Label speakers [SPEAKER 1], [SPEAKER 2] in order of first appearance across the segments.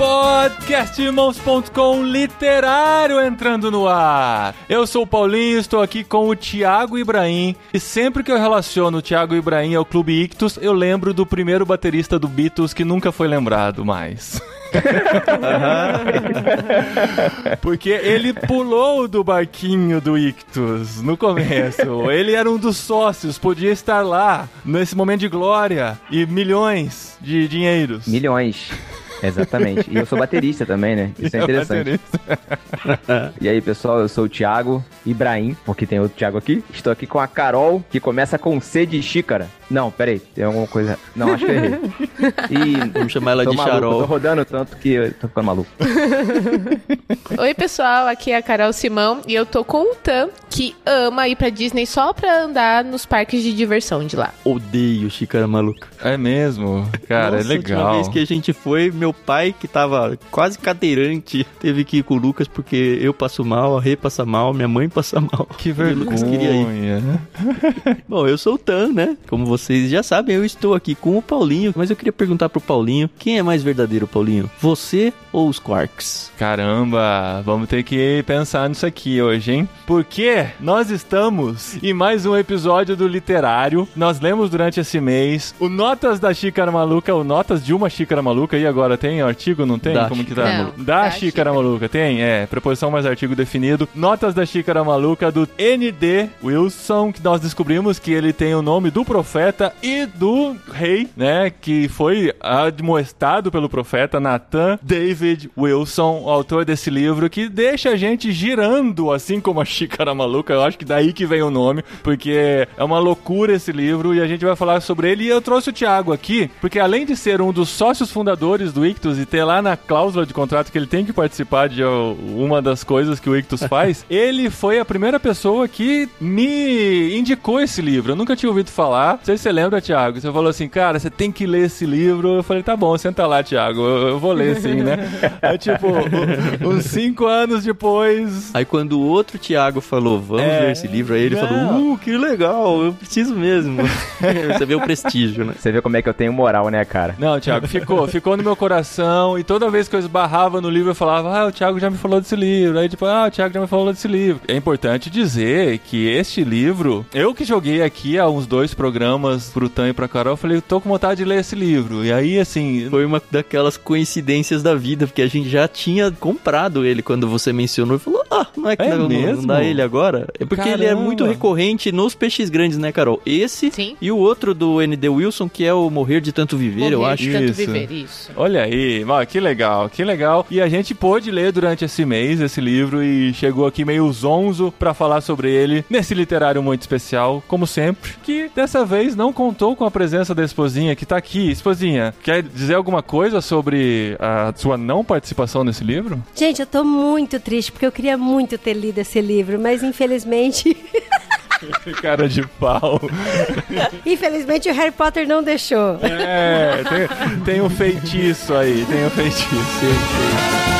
[SPEAKER 1] Podcastirmãos.com literário entrando no ar. Eu sou o Paulinho, estou aqui com o Thiago Ibrahim. E sempre que eu relaciono o Thiago Ibrahim ao Clube Ictus, eu lembro do primeiro baterista do Beatles que nunca foi lembrado mais. Porque ele pulou do barquinho do Ictus no começo. Ele era um dos sócios, podia estar lá nesse momento de glória e milhões de dinheiros.
[SPEAKER 2] Milhões. Exatamente. E eu sou baterista também, né? Isso é interessante. e aí, pessoal, eu sou o Thiago Ibrahim, porque tem outro Thiago aqui. Estou aqui com a Carol, que começa com C de xícara. Não, peraí, tem alguma coisa. Não, acho que eu errei.
[SPEAKER 3] E vamos chamar ela de
[SPEAKER 2] maluco,
[SPEAKER 3] Charol.
[SPEAKER 2] Tô rodando tanto que eu tô ficando maluco.
[SPEAKER 4] Oi, pessoal, aqui é a Carol Simão e eu tô com o Tan, que ama ir pra Disney só pra andar nos parques de diversão de lá.
[SPEAKER 3] Odeio xícara maluca.
[SPEAKER 1] É mesmo? Cara,
[SPEAKER 3] Nossa,
[SPEAKER 1] é
[SPEAKER 3] A última
[SPEAKER 1] legal.
[SPEAKER 3] vez que a gente foi, meu pai, que tava quase cadeirante, teve que ir com o Lucas porque eu passo mal, a Rê passa mal, minha mãe passa mal.
[SPEAKER 1] Que
[SPEAKER 3] E o Lucas queria ir.
[SPEAKER 1] vergonha.
[SPEAKER 3] Bom, eu sou o Tan, né? Como vocês já sabem, eu estou aqui com o Paulinho, mas eu queria perguntar pro Paulinho, quem é mais verdadeiro, Paulinho? Você ou os Quarks?
[SPEAKER 1] Caramba, vamos ter que pensar nisso aqui hoje, hein? Porque nós estamos em mais um episódio do Literário. Nós lemos durante esse mês o Notas da Xícara Maluca, o Notas de uma Xícara Maluca. E agora tem artigo, não tem?
[SPEAKER 3] Da
[SPEAKER 1] Como que tá?
[SPEAKER 4] Xícara. Não,
[SPEAKER 1] da,
[SPEAKER 4] da
[SPEAKER 1] Xícara Maluca, tem? É, preposição mais artigo definido. Notas da Xícara Maluca do N.D. Wilson, que nós descobrimos que ele tem o nome do profeta e do rei, né? Que foi admoestado pelo profeta Nathan David Wilson, o autor desse livro, que deixa a gente girando, assim como a xícara maluca. Eu acho que daí que vem o nome, porque é uma loucura esse livro e a gente vai falar sobre ele. E eu trouxe o Thiago aqui, porque além de ser um dos sócios fundadores do Ictus e ter lá na cláusula de contrato que ele tem que participar de uma das coisas que o Ictus faz, ele foi a primeira pessoa que me indicou esse livro. Eu nunca tinha ouvido falar. Não sei se você lembra, Thiago. Você falou assim, cara, você tem que ler esse livro. Eu falei, tá bom, senta lá, Thiago. Eu, eu vou ler sim, né? Aí, tipo, uns cinco anos depois.
[SPEAKER 3] Aí quando o outro Thiago falou, vamos
[SPEAKER 1] É,
[SPEAKER 3] ler esse livro, aí ele
[SPEAKER 1] não.
[SPEAKER 3] falou, uh, que legal, eu preciso mesmo. Você vê o prestígio, né?
[SPEAKER 2] Você vê como é que eu tenho moral, né, cara?
[SPEAKER 1] Não, Thiago, ficou, ficou no meu coração. E toda vez que eu esbarrava no livro, eu falava, ah, o Thiago já me falou desse livro. Aí, tipo, ah, o Thiago já me falou desse livro. É importante dizer que este livro, eu que joguei aqui há uns dois programas pro Tan e pra Carol, eu falei, eu tô com vontade de ler esse livro. E aí, assim.
[SPEAKER 3] Foi uma daquelas coincidências da vida, porque a gente já tinha comprado ele quando você mencionou e falou: Ah, não é que
[SPEAKER 1] É
[SPEAKER 3] não,
[SPEAKER 1] mesmo?
[SPEAKER 3] não dá ele agora? É porque ele é
[SPEAKER 1] Caramba.
[SPEAKER 3] muito recorrente nos peixes grandes, né, Carol? Esse
[SPEAKER 4] Sim.
[SPEAKER 3] e o outro do ND Wilson, que é o Morrer de Tanto Viver, eu
[SPEAKER 4] Morrer
[SPEAKER 3] acho.
[SPEAKER 4] de tanto
[SPEAKER 1] Isso.
[SPEAKER 4] viver, isso.
[SPEAKER 1] Olha aí, que legal, que legal. E a gente pôde ler durante esse mês esse livro e chegou aqui meio zonzo pra falar sobre ele nesse literário muito especial, como sempre, que dessa vez não contou com a presença da esposinha que tá aqui. Esposinha, quer dizer alguma coisa sobre a sua não participação nesse livro?
[SPEAKER 5] Gente, eu tô muito triste porque eu queria muito ter lido esse livro, mas infelizmente,
[SPEAKER 1] Cara de pau.
[SPEAKER 5] infelizmente o Harry Potter não deixou.
[SPEAKER 1] É, tem, tem um feitiço aí, tem um feitiço.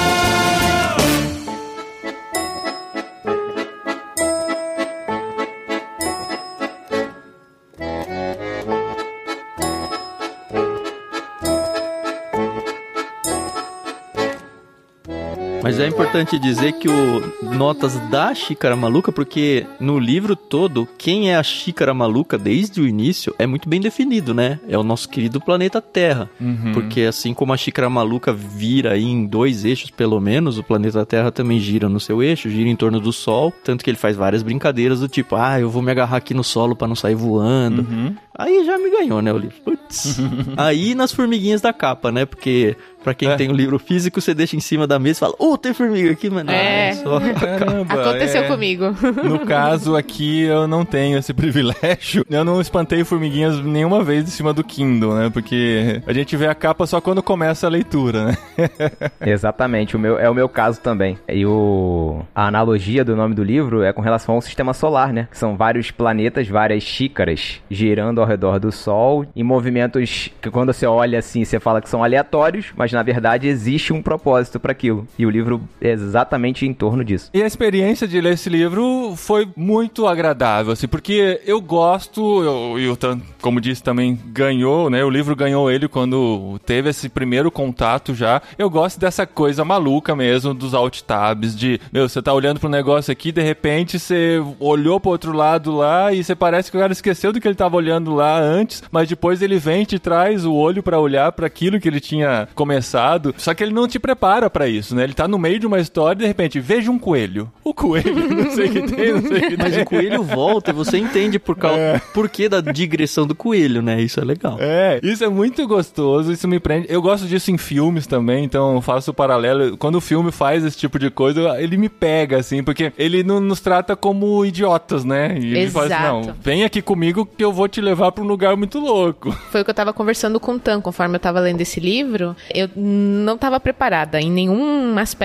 [SPEAKER 3] Mas é importante dizer que o Notas da Xícara Maluca, porque no livro todo, quem é a Xícara Maluca desde o início é muito bem definido, né? É o nosso querido planeta Terra.
[SPEAKER 1] Uhum.
[SPEAKER 3] Porque assim como a xícara maluca vira em dois eixos, pelo menos, o planeta Terra também gira no seu eixo, gira em torno do Sol. Tanto que ele faz várias brincadeiras do tipo, ah, eu vou me agarrar aqui no solo pra não sair voando.
[SPEAKER 1] Uhum.
[SPEAKER 3] Aí já me ganhou, né, o livro. Putz. aí nas formiguinhas da capa, né? Porque pra quem
[SPEAKER 1] É.
[SPEAKER 3] tem o livro físico, você deixa em cima da mesa e fala, ô, tem formiga aqui, mano.
[SPEAKER 4] É.
[SPEAKER 3] Só.
[SPEAKER 1] Caramba,
[SPEAKER 4] Aconteceu
[SPEAKER 1] é.
[SPEAKER 4] comigo.
[SPEAKER 1] No caso aqui, eu não tenho esse privilégio. Eu não espantei formiguinhas nenhuma vez em cima do Kindle, né? Porque a gente vê a capa só quando começa a leitura, né?
[SPEAKER 2] Exatamente, o meu, é o meu caso também. E o, a analogia do nome do livro é com relação ao sistema solar, né? Que são vários planetas, várias xícaras girando ao redor do Sol, em movimentos que quando você olha assim, você fala que são aleatórios, mas na verdade existe um propósito para aquilo. E o livro é exatamente em torno disso.
[SPEAKER 1] E a experiência de ler esse livro foi muito agradável, assim, porque eu gosto, eu, e o Tan, como disse, também ganhou, né? O livro ganhou ele quando teve esse primeiro contato já. Eu gosto dessa coisa maluca mesmo dos alt tabs, de, meu, você tá olhando pro negócio aqui, de repente você olhou pro outro lado lá e você parece que o cara esqueceu do que ele tava olhando lá antes, mas depois ele vem e te traz o olho para olhar para aquilo que ele tinha começado. Só que ele não te prepara para isso, né? Ele tá no meio de uma história e de repente veja um coelho. O coelho, não sei o que tem, não sei o que
[SPEAKER 3] Mas
[SPEAKER 1] tem.
[SPEAKER 3] o coelho volta e você entende por, causa,
[SPEAKER 1] É.
[SPEAKER 3] por que da digressão do coelho, né? Isso é legal.
[SPEAKER 1] É, isso é muito gostoso, isso me prende. Eu gosto disso em filmes também, então eu faço o paralelo. Quando o filme faz esse tipo de coisa, ele me pega, assim, porque ele não nos trata como idiotas, né? E ele fala assim,
[SPEAKER 4] Exato.
[SPEAKER 1] não, vem aqui comigo que eu vou te levar pra um lugar muito louco.
[SPEAKER 4] Foi o que eu tava conversando com o Tan, conforme eu tava lendo esse livro. Eu não tava preparada em nenhum aspecto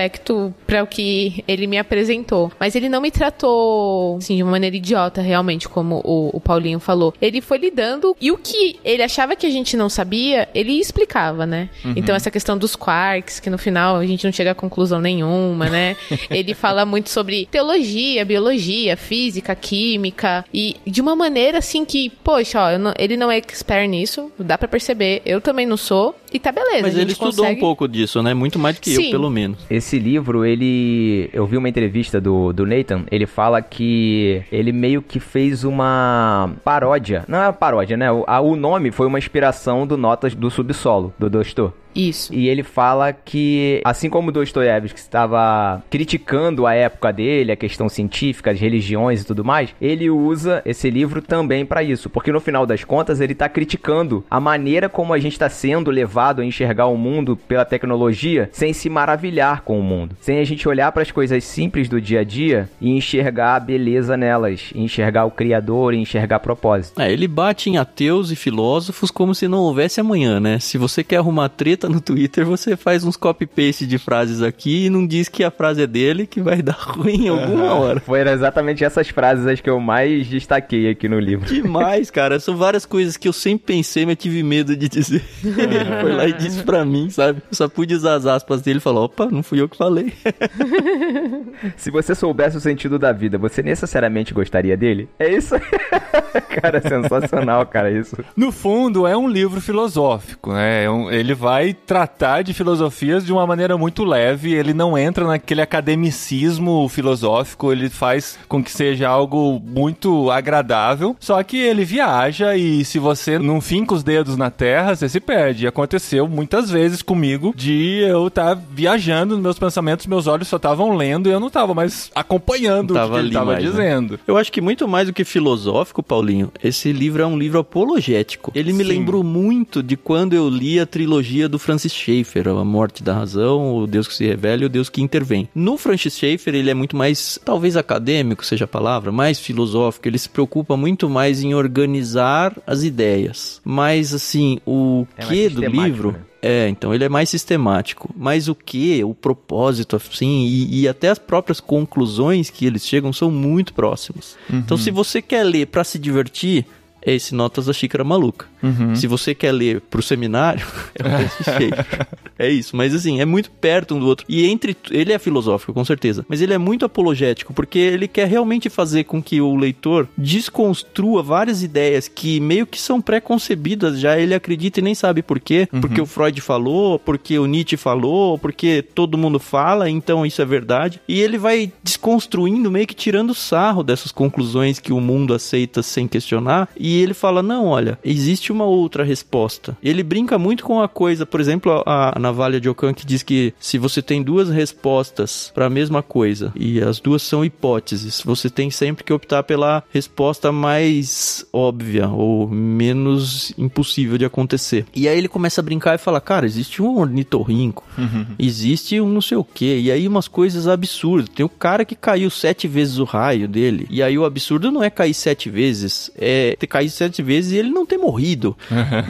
[SPEAKER 4] para o que ele me apresentou. Mas ele não me tratou, assim, de uma maneira idiota, realmente, como o, o Paulinho falou. Ele foi lidando e o que ele achava que a gente não sabia, ele explicava, né? Então, essa questão dos quarks, que no final a gente não chega a conclusão nenhuma, né? ele fala muito sobre teologia, biologia, física, química e de uma maneira assim que, poxa, ó, eu não- ele não é expert nisso, dá pra perceber. Eu também não sou e tá beleza.
[SPEAKER 3] Mas
[SPEAKER 4] a gente
[SPEAKER 3] ele estudou
[SPEAKER 4] consegue...
[SPEAKER 3] um pouco disso, né? Muito mais do que eu,
[SPEAKER 4] Sim.
[SPEAKER 3] pelo menos.
[SPEAKER 2] Esse livro, ele. Eu vi uma entrevista do, do Nathan, ele fala que ele meio que fez uma paródia. Não é uma paródia, né? O, a- o nome foi uma inspiração do Notas do Subsolo, do Dostor.
[SPEAKER 4] Isso.
[SPEAKER 2] E ele fala que, assim como Dostoiévski estava criticando a época dele, a questão científica, as religiões e tudo mais, ele usa esse livro também para isso, porque no final das contas ele está criticando a maneira como a gente está sendo levado a enxergar o mundo pela tecnologia sem se maravilhar com o mundo, sem a gente olhar para as coisas simples do dia a dia e enxergar a beleza nelas, enxergar o Criador e enxergar propósito.
[SPEAKER 3] É, ele bate em ateus e filósofos como se não houvesse amanhã, né? Se você quer arrumar treta no Twitter, você faz uns copy-paste de frases aqui e não diz que a frase é dele, que vai dar ruim em alguma hora.
[SPEAKER 2] Foram exatamente essas frases as que eu mais destaquei aqui no livro.
[SPEAKER 3] Demais, cara. São várias coisas que eu sempre pensei, mas tive medo de dizer. Ele foi lá e disse pra mim, sabe? Eu só pude usar as aspas dele e falar: opa, não fui eu que falei.
[SPEAKER 2] Se você soubesse o sentido da vida, você necessariamente gostaria dele? É isso? cara, sensacional, cara, isso.
[SPEAKER 1] No fundo, é um livro filosófico, né? É um- ele vai tratar de filosofias de uma maneira muito leve, ele não entra naquele academicismo filosófico, ele faz com que seja algo muito agradável, só que ele viaja e se você não finca os dedos na terra, você se perde. Aconteceu muitas vezes comigo de eu estar viajando nos meus pensamentos, meus olhos só estavam lendo e eu não estava mais acompanhando
[SPEAKER 3] Não
[SPEAKER 1] o que ele estava
[SPEAKER 3] né?
[SPEAKER 1] dizendo.
[SPEAKER 3] Eu acho que muito mais do que filosófico, Paulinho, esse livro é um livro apologético. Ele me
[SPEAKER 1] Sim.
[SPEAKER 3] lembrou muito de quando eu li a trilogia do Francis Schaeffer, A Morte da Razão, O Deus que se revela e O Deus que intervém. No Francis Schaeffer, ele é muito mais, talvez acadêmico seja a palavra, mais filosófico. Ele se preocupa muito mais em organizar as ideias. Mas, assim, o
[SPEAKER 2] É
[SPEAKER 3] que do livro...
[SPEAKER 2] né?
[SPEAKER 3] É, então ele é mais sistemático. Mas o que, o propósito, assim, e, e até as próprias conclusões que eles chegam são muito próximas. Então, se você quer ler pra se divertir, é esse Notas da Xícara Maluca. Se você quer ler pro seminário, é o Francis Schaeffer. É isso, mas assim, é muito perto um do outro. E entre. Ele é filosófico, com certeza. Mas ele é muito apologético, porque ele quer realmente fazer com que o leitor desconstrua várias ideias que meio que são pré-concebidas já. Ele acredita e nem sabe por quê. Porque o Freud falou, porque o Nietzsche falou, porque todo mundo fala, então isso é verdade. E ele vai desconstruindo, meio que tirando sarro dessas conclusões que o mundo aceita sem questionar. E ele fala: não, olha, existe uma outra resposta. Ele brinca muito com a coisa, por exemplo, a, a Navalha de Ockham que diz que se você tem duas respostas para a mesma coisa e as duas são hipóteses, você tem sempre que optar pela resposta mais óbvia ou menos impossível de acontecer. E aí ele começa a brincar e fala: cara, existe um ornitorrinco, existe um não sei o que, e aí umas coisas absurdas. Tem o cara que caiu sete vezes o raio dele, e aí o absurdo não é cair sete vezes, é ter cair sete vezes e ele não ter morrido.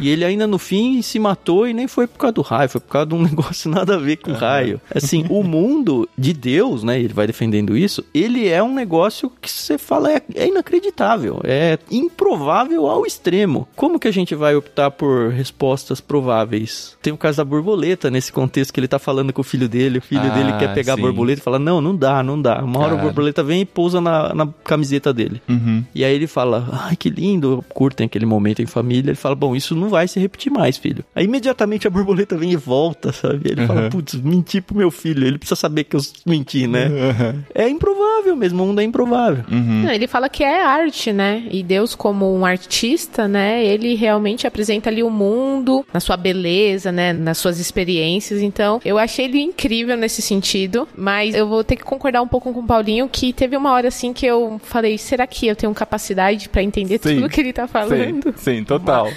[SPEAKER 3] E ele ainda no fim se matou e nem foi por causa do raio, foi por causa de um negócio nada a ver com raio. Assim, o mundo de Deus, né? Ele vai defendendo isso, ele é um negócio que você fala é, é inacreditável, é improvável ao extremo. Como que a gente vai optar por respostas prováveis? Tem o caso da borboleta nesse contexto que ele tá falando com o filho dele, o filho
[SPEAKER 1] Ah,
[SPEAKER 3] dele quer pegar
[SPEAKER 1] sim.
[SPEAKER 3] a borboleta e fala: Não, não dá, não dá. Uma hora a borboleta vem e pousa na, na camiseta dele.
[SPEAKER 1] Uhum.
[SPEAKER 3] E aí ele fala, ai que lindo, curtem aquele momento em família. Ele fala, bom, isso não vai se repetir mais, filho. Aí imediatamente a borboleta vem e volta, sabe? Ele fala, putz, menti pro meu filho. Ele precisa saber que eu menti, né? É improvável mesmo, o mundo é improvável.
[SPEAKER 4] Não, ele fala que é arte, né? E Deus, como um artista, né? Ele realmente apresenta ali o mundo na sua beleza, né? Nas suas experiências. Então, eu achei ele incrível nesse sentido. Mas eu vou ter que concordar um pouco com o Paulinho que teve uma hora assim que eu falei: será que eu tenho capacidade pra entender
[SPEAKER 1] Sim.
[SPEAKER 4] tudo que ele tá
[SPEAKER 1] Sim,
[SPEAKER 4] falando?
[SPEAKER 1] sim, total.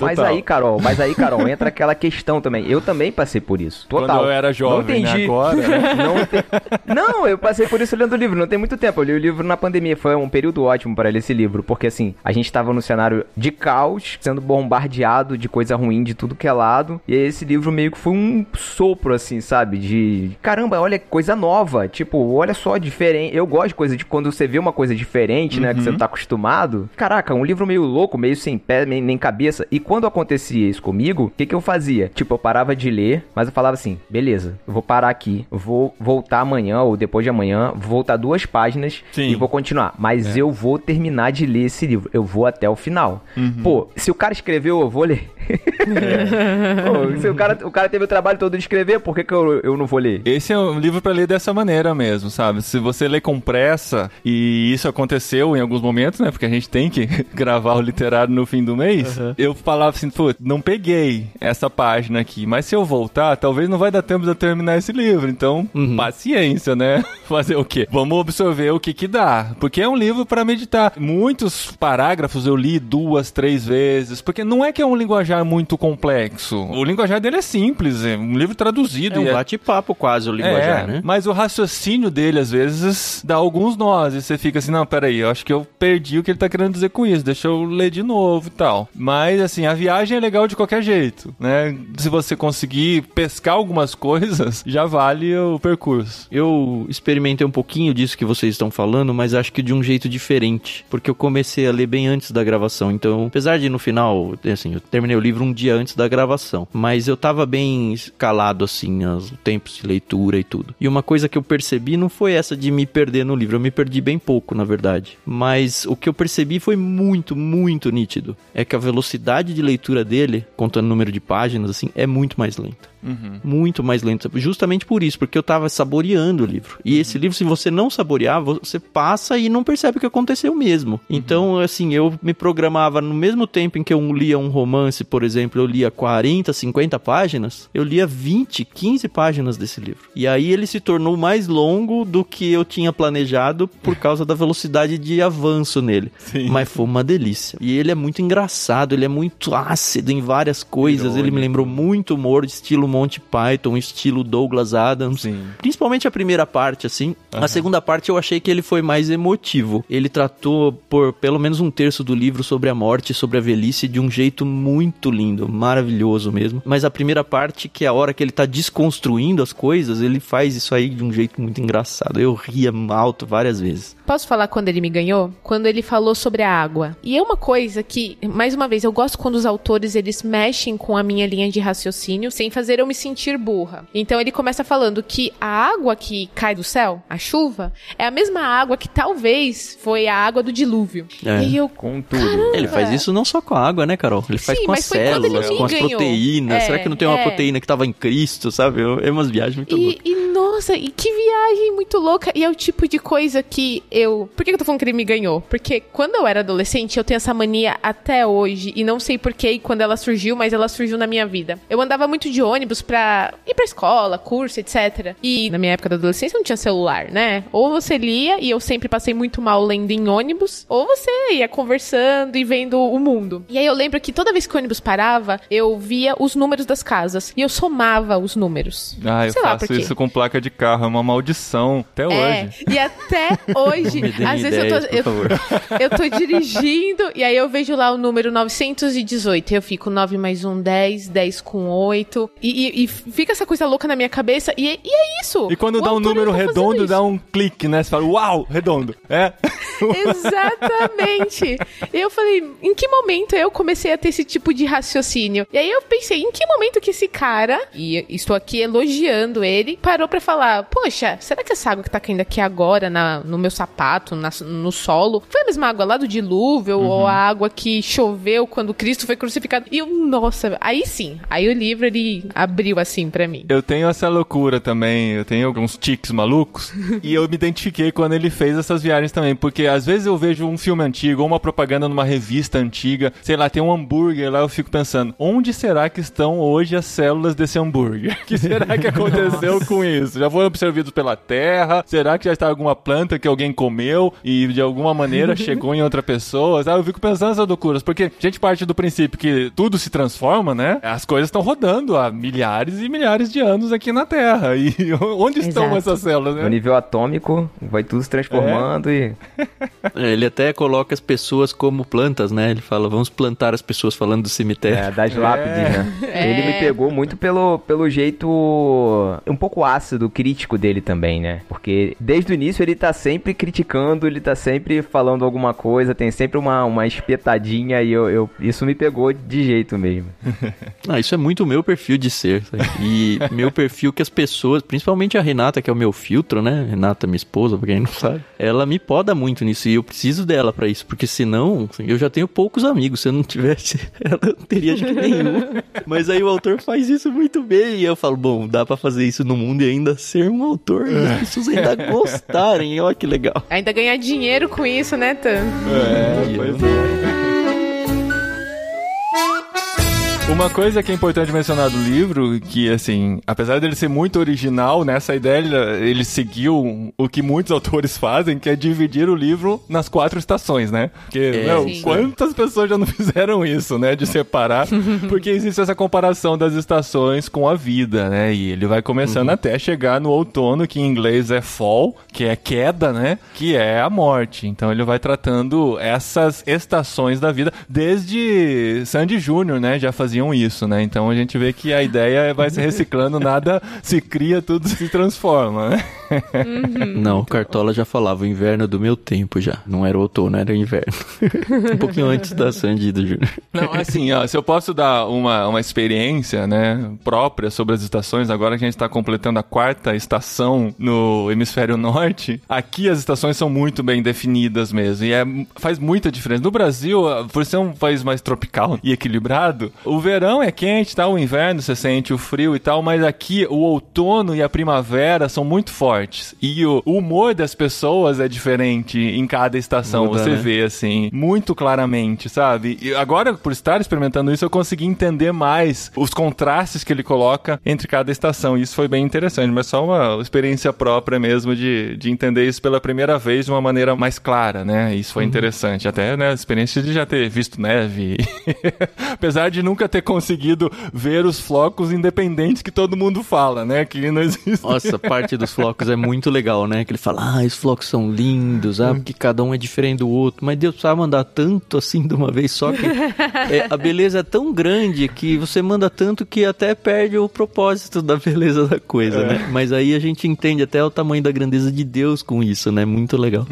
[SPEAKER 2] Mas
[SPEAKER 1] Total.
[SPEAKER 2] aí, Carol, mas aí, Carol, entra aquela questão também. Eu também passei por isso. Total.
[SPEAKER 1] Quando eu era jovem,
[SPEAKER 2] não
[SPEAKER 1] né?
[SPEAKER 2] entendi.
[SPEAKER 1] Agora, né?
[SPEAKER 2] Não, te- não, eu passei por isso lendo o livro, não tem muito tempo. Eu li o livro na pandemia, foi um período ótimo para ler esse livro, porque assim, a gente tava no cenário de caos, sendo bombardeado de coisa ruim de tudo que é lado, e aí esse livro meio que foi um sopro, assim, sabe? De caramba, olha que coisa nova, tipo, olha só, diferente. Eu gosto de coisa de quando você vê uma coisa diferente, né, que você não tá acostumado. Caraca, um livro meio louco, meio sem pé, nem, nem cabeça. E quando acontecia isso comigo, o que que eu fazia? Tipo, eu parava de ler, mas eu falava assim, beleza, eu vou parar aqui, vou voltar amanhã ou depois de amanhã, vou voltar duas páginas
[SPEAKER 1] Sim.
[SPEAKER 2] e vou continuar. Mas eu vou terminar de ler esse livro, eu vou até o final. Pô, se o cara escreveu, eu vou ler. Pô, se o cara, o cara teve o trabalho todo de escrever, por que, que eu, eu não vou ler?
[SPEAKER 1] Esse é um livro pra ler dessa maneira mesmo, sabe? Se você lê com pressa, e isso aconteceu em alguns momentos, né? Porque a gente tem que gravar o literário no fim do mês. Eu falava assim, pô, não peguei essa página aqui, mas se eu voltar, talvez não vai dar tempo de eu terminar esse livro. Então, paciência, né? Fazer o quê? Vamos absorver o que que dá. Porque é um livro pra meditar. Muitos parágrafos eu li duas, três vezes, porque não é que é um linguajar muito complexo. O linguajar dele é simples, é um livro traduzido.
[SPEAKER 3] É um
[SPEAKER 1] e
[SPEAKER 3] bate-papo quase o linguajar,
[SPEAKER 1] é,
[SPEAKER 3] né?
[SPEAKER 1] Mas o raciocínio dele, às vezes, dá alguns nós. E você fica assim, não, peraí, eu acho que eu perdi o que ele tá querendo dizer com isso. Deixa eu ler de novo e tal. Mas, assim, a viagem é legal de qualquer jeito, né? Se você conseguir pescar algumas coisas, já vale o percurso.
[SPEAKER 3] Eu experimentei um pouquinho disso que vocês estão falando, mas acho que de um jeito diferente, porque eu comecei a ler bem antes da gravação. Então, apesar de no final, assim, eu terminei o livro um dia antes da gravação, mas eu tava bem escalado assim, os tempos de leitura e tudo. E uma coisa que eu percebi não foi essa de me perder no livro, eu me perdi bem pouco, na verdade. Mas o que eu percebi foi muito, muito nítido. É que a velocidade de leitura dele, contando o número de páginas assim, é muito mais lenta muito mais lento. Justamente por isso, porque eu tava saboreando o livro. E esse livro, se você não saborear, você passa e não percebe o que aconteceu mesmo. Então, assim, eu me programava no mesmo tempo em que eu lia um romance, por exemplo, eu lia 40, 50 páginas, eu lia 20, 15 páginas desse livro. E aí ele se tornou mais longo do que eu tinha planejado por causa da velocidade de avanço nele.
[SPEAKER 1] Sim.
[SPEAKER 3] Mas foi uma delícia. E ele é muito engraçado, ele é muito ácido em várias coisas. Ele me lembrou muito humor de estilo Monty Python, estilo Douglas Adams.
[SPEAKER 1] Sim.
[SPEAKER 3] Principalmente a primeira parte, assim. A segunda parte eu achei que ele foi mais emotivo. Ele tratou por pelo menos um terço do livro sobre a morte, sobre a velhice, de um jeito muito lindo, maravilhoso mesmo. Mas a primeira parte, que é a hora que ele tá desconstruindo as coisas, ele faz isso aí de um jeito muito engraçado. Eu ria alto várias vezes.
[SPEAKER 4] Posso falar quando ele me ganhou? Quando ele falou sobre a água. E é uma coisa que, mais uma vez, eu gosto quando os autores eles mexem com a minha linha de raciocínio sem fazer eu me sentir burra. Então ele começa falando que a água que cai do céu, a chuva, é a mesma água que talvez foi a água do dilúvio.
[SPEAKER 3] É.
[SPEAKER 4] E eu
[SPEAKER 2] Com tudo.
[SPEAKER 3] Ele faz isso não só com a água, né, Carol? Ele faz
[SPEAKER 4] Sim,
[SPEAKER 3] com as células, com as proteínas.
[SPEAKER 4] É,
[SPEAKER 3] Será que não tem uma
[SPEAKER 4] é.
[SPEAKER 3] proteína que tava em Cristo, sabe? É umas viagens muito
[SPEAKER 4] E,
[SPEAKER 3] loucas.
[SPEAKER 4] e, nossa, e que viagem muito louca. E é o tipo de coisa que eu. Por que eu tô falando que ele me ganhou? Porque quando eu era adolescente, eu tenho essa mania até hoje. E não sei porquê e quando ela surgiu, mas ela surgiu na minha vida. Eu andava muito de ônibus pra ir pra escola, curso, etc. E na minha época da adolescência não tinha celular, né? Ou você lia, e eu sempre passei muito mal lendo em ônibus, ou você ia conversando e vendo o mundo. E aí eu lembro que toda vez que o ônibus parava, eu via os números das casas. E eu somava os números.
[SPEAKER 1] Ah, eu
[SPEAKER 4] Sei lá
[SPEAKER 1] faço isso com placa de de carro, é uma maldição. Até
[SPEAKER 4] É,
[SPEAKER 1] hoje.
[SPEAKER 4] e até hoje, às vezes
[SPEAKER 3] ideias,
[SPEAKER 4] eu tô, eu, eu tô dirigindo e aí eu vejo lá o número 918. Eu fico 9 mais 1, 10, 10 com 8. E, e- e fica essa coisa louca na minha cabeça. E, e é isso.
[SPEAKER 1] E quando dá um número
[SPEAKER 4] tá
[SPEAKER 1] redondo, dá um clique, né? Você fala, uau, redondo. É.
[SPEAKER 4] Exatamente. E eu falei, em que momento eu comecei a ter esse tipo de raciocínio? E aí eu pensei, em que momento que esse cara, e estou aqui elogiando ele, parou pra falar, poxa, será que essa água que tá caindo aqui agora na- no meu sapato, na- no solo, foi a mesma água lá do dilúvio ou a água que choveu quando Cristo foi crucificado? E eu, nossa, aí sim, aí o livro ele abriu assim pra mim.
[SPEAKER 1] Eu tenho essa loucura também, eu tenho alguns tiques malucos. e eu me identifiquei quando ele fez essas viagens também, porque às vezes eu vejo um filme antigo ou uma propaganda numa revista antiga, sei lá, tem um hambúrguer lá, eu fico pensando, onde será que estão hoje as células desse hambúrguer? O que será que aconteceu com isso? Já foram absorvidos pela terra? Será que já está alguma planta que alguém comeu e de alguma maneira chegou em outra pessoa? Sabe? Eu fico pensando nessas loucuras, porque a gente parte do princípio que tudo se transforma, né? As coisas estão rodando há milhares e milhares de anos aqui na Terra. E onde estão
[SPEAKER 5] Exato.
[SPEAKER 1] essas células,
[SPEAKER 2] No
[SPEAKER 1] né?
[SPEAKER 2] nível atômico, vai tudo se transformando e.
[SPEAKER 3] É, Ele até coloca as pessoas como plantas, né? Ele fala, vamos plantar as pessoas falando do cemitério.
[SPEAKER 2] É, das lápides, né?
[SPEAKER 4] É.
[SPEAKER 2] Ele me pegou muito pelo, pelo jeito um pouco ácido, crítico dele também, né? Porque desde o início ele tá sempre criticando, ele tá sempre falando alguma coisa, tem sempre uma, uma espetadinha e eu, eu- isso me pegou de jeito mesmo.
[SPEAKER 3] Ah, isso é muito meu perfil de ser. sabe? E meu perfil que as pessoas, principalmente a Renata, que é o meu filtro, né? Renata, minha esposa, pra quem não sabe, ela me poda muito nisso e eu preciso dela pra isso, porque senão assim, eu já tenho poucos amigos. Se eu não tivesse, ela não teria acho que nenhum. Mas aí o autor faz isso muito bem e eu falo, bom, dá pra fazer isso no mundo e ainda ser um autor e as pessoas ainda gostarem. Olha que legal.
[SPEAKER 4] Ainda ganhar dinheiro com isso, né, Tan?
[SPEAKER 1] É, pois é. Uma coisa que é importante mencionar do livro, que assim, apesar dele ser muito original, nessa ideia ele, seguiu o que muitos autores fazem, que é dividir o livro nas quatro estações, né? Porque, meu,
[SPEAKER 4] Sim.
[SPEAKER 1] quantas pessoas já não fizeram isso, né? De separar, porque existe essa comparação das estações com a vida, né? E ele vai começando até chegar no outono, que em inglês é fall, que é queda, né? Que é a morte. Então ele vai tratando essas estações da vida, desde Sandy Júnior, né? Já faziam isso, né? Então a gente vê que a ideia vai se reciclando, nada se cria, tudo se transforma, né?
[SPEAKER 3] Não, o Cartola já falava o inverno do meu tempo já. Não era o outono, era o inverno. um pouquinho antes da Sandy do Júnior.
[SPEAKER 1] Não, assim, ó, se eu posso dar uma, uma experiência, né, própria sobre as estações, agora que a gente está completando a quarta estação no hemisfério norte, aqui as estações são muito bem definidas mesmo, e é, faz muita diferença. No Brasil, por ser um país mais tropical e equilibrado, o verão é quente, tá? O inverno você sente o frio e tal, mas aqui o outono e a primavera são muito fortes, e o, humor das pessoas é diferente em cada estação,
[SPEAKER 3] Muda,
[SPEAKER 1] você
[SPEAKER 3] né?
[SPEAKER 1] vê assim, muito claramente, sabe? E agora, por estar experimentando isso, eu consegui entender mais os contrastes que ele coloca entre cada estação. E isso foi bem interessante, mas só uma experiência própria mesmo de, de entender isso pela primeira vez de uma maneira mais clara, né? Isso foi interessante. Até, né, a experiência de já ter visto neve. Apesar de nunca ter conseguido ver os flocos independentes que todo mundo fala, né? Que não existe.
[SPEAKER 3] Nossa, a parte dos flocos é muito legal, né? Que ele fala, ah, os flocos são lindos, ah, porque cada um é diferente do outro. Mas Deus precisava mandar tanto assim de uma vez só que é, a beleza é tão grande que você manda tanto que até perde o propósito da beleza da coisa, né? Mas aí a gente entende até o tamanho da grandeza de Deus com isso, né? Muito legal.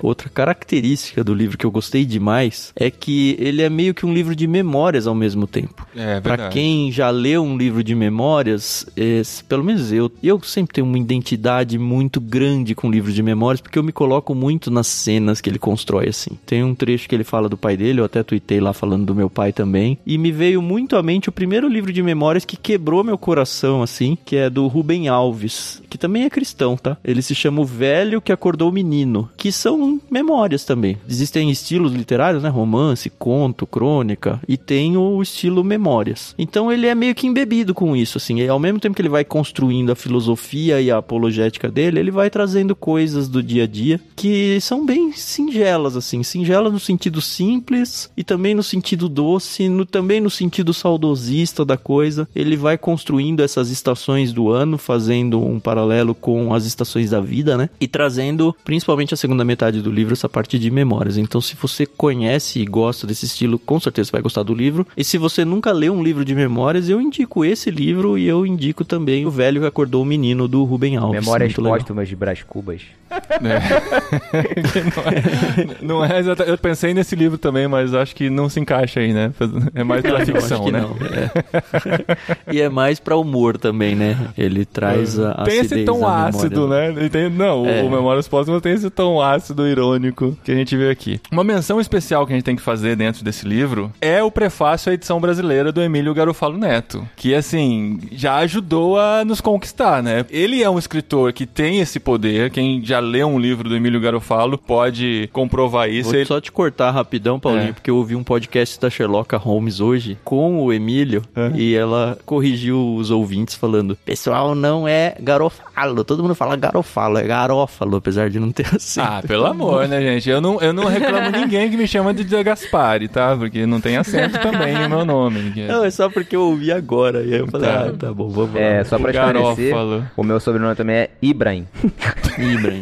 [SPEAKER 3] Outra característica do livro que eu gostei demais é que ele é meio que um livro de memórias ao mesmo tempo.
[SPEAKER 1] É,
[SPEAKER 3] Pra
[SPEAKER 1] verdade.
[SPEAKER 3] quem já leu um livro de memórias, é, pelo menos eu, eu sempre tenho uma identidade muito grande com livros de memórias, porque eu me coloco muito nas cenas que ele constrói, assim. Tem um trecho que ele fala do pai dele, eu até tuitei lá falando do meu pai também, e me veio muito à mente o primeiro livro de memórias que quebrou meu coração, assim, que é do Rubem Alves, que também é cristão, tá? Ele se chama O Velho que Acordou o Menino, que são memórias também. Existem estilos literários, né? Romance, conto, crônica, e tem o estilo memórias. Então ele é meio que embebido com isso, assim. E ao mesmo tempo que ele vai construindo a filosofia e a apologética dele, ele vai trazendo coisas do dia a dia que são bem singelas, assim. Singelas no sentido simples e também no sentido doce, no, também no sentido saudosista da coisa. Ele vai construindo essas estações do ano, fazendo um paralelo com as estações da vida, né? E trazendo, principalmente a segunda metade do livro, essa parte de memórias. Então, se você conhece e gosta desse estilo, com certeza vai gostar do livro. E se você nunca leu um livro de memórias, eu indico esse livro e eu indico também O Velho que Acordou o Menino, do Rubem Alves.
[SPEAKER 2] Memórias póstumas de Brás Cubas.
[SPEAKER 1] É. não, é, não é exatamente. Eu pensei nesse livro também, mas acho que não se encaixa aí, né? É mais pra ficção, né?
[SPEAKER 3] Não, é. e é mais pra humor também, né? Ele traz a.
[SPEAKER 1] Tem esse tom ácido,
[SPEAKER 3] memória.
[SPEAKER 1] né? Tem, não, é. o Memórias Póstumas tem esse tom ácido irônico que a gente vê aqui. Uma menção especial que a gente tem que fazer dentro desse livro é o prefácio à edição brasileira do Emílio Garofalo Neto, que assim já ajudou a nos conquistar, né? Ele é um escritor que tem esse poder. Quem já lê um livro do Emílio Garofalo pode comprovar isso.
[SPEAKER 3] Vou
[SPEAKER 1] Ele...
[SPEAKER 3] só te cortar rapidão, Paulinho,
[SPEAKER 1] É.
[SPEAKER 3] porque eu ouvi um podcast da Sherlock Holmes hoje com o Emílio
[SPEAKER 1] É.
[SPEAKER 3] e ela corrigiu os ouvintes falando: pessoal, não é garofalo. Todo mundo fala garofalo, é garófalo, apesar de não ter assim.
[SPEAKER 1] Ah, pelo amor, né, gente? Eu não, eu não reclamo ninguém que me chama de De Gaspari, tá? Porque não tem acento também no meu nome. Que é-
[SPEAKER 3] Não, é só porque eu ouvi agora. E aí eu falei,
[SPEAKER 1] Tá.
[SPEAKER 3] ah, tá bom, vamos
[SPEAKER 2] É,
[SPEAKER 3] lá.
[SPEAKER 2] só pra
[SPEAKER 1] O
[SPEAKER 2] esclarecer,
[SPEAKER 1] Garófalo.
[SPEAKER 2] o meu sobrenome também é Ibrahim.
[SPEAKER 3] Ibrahim.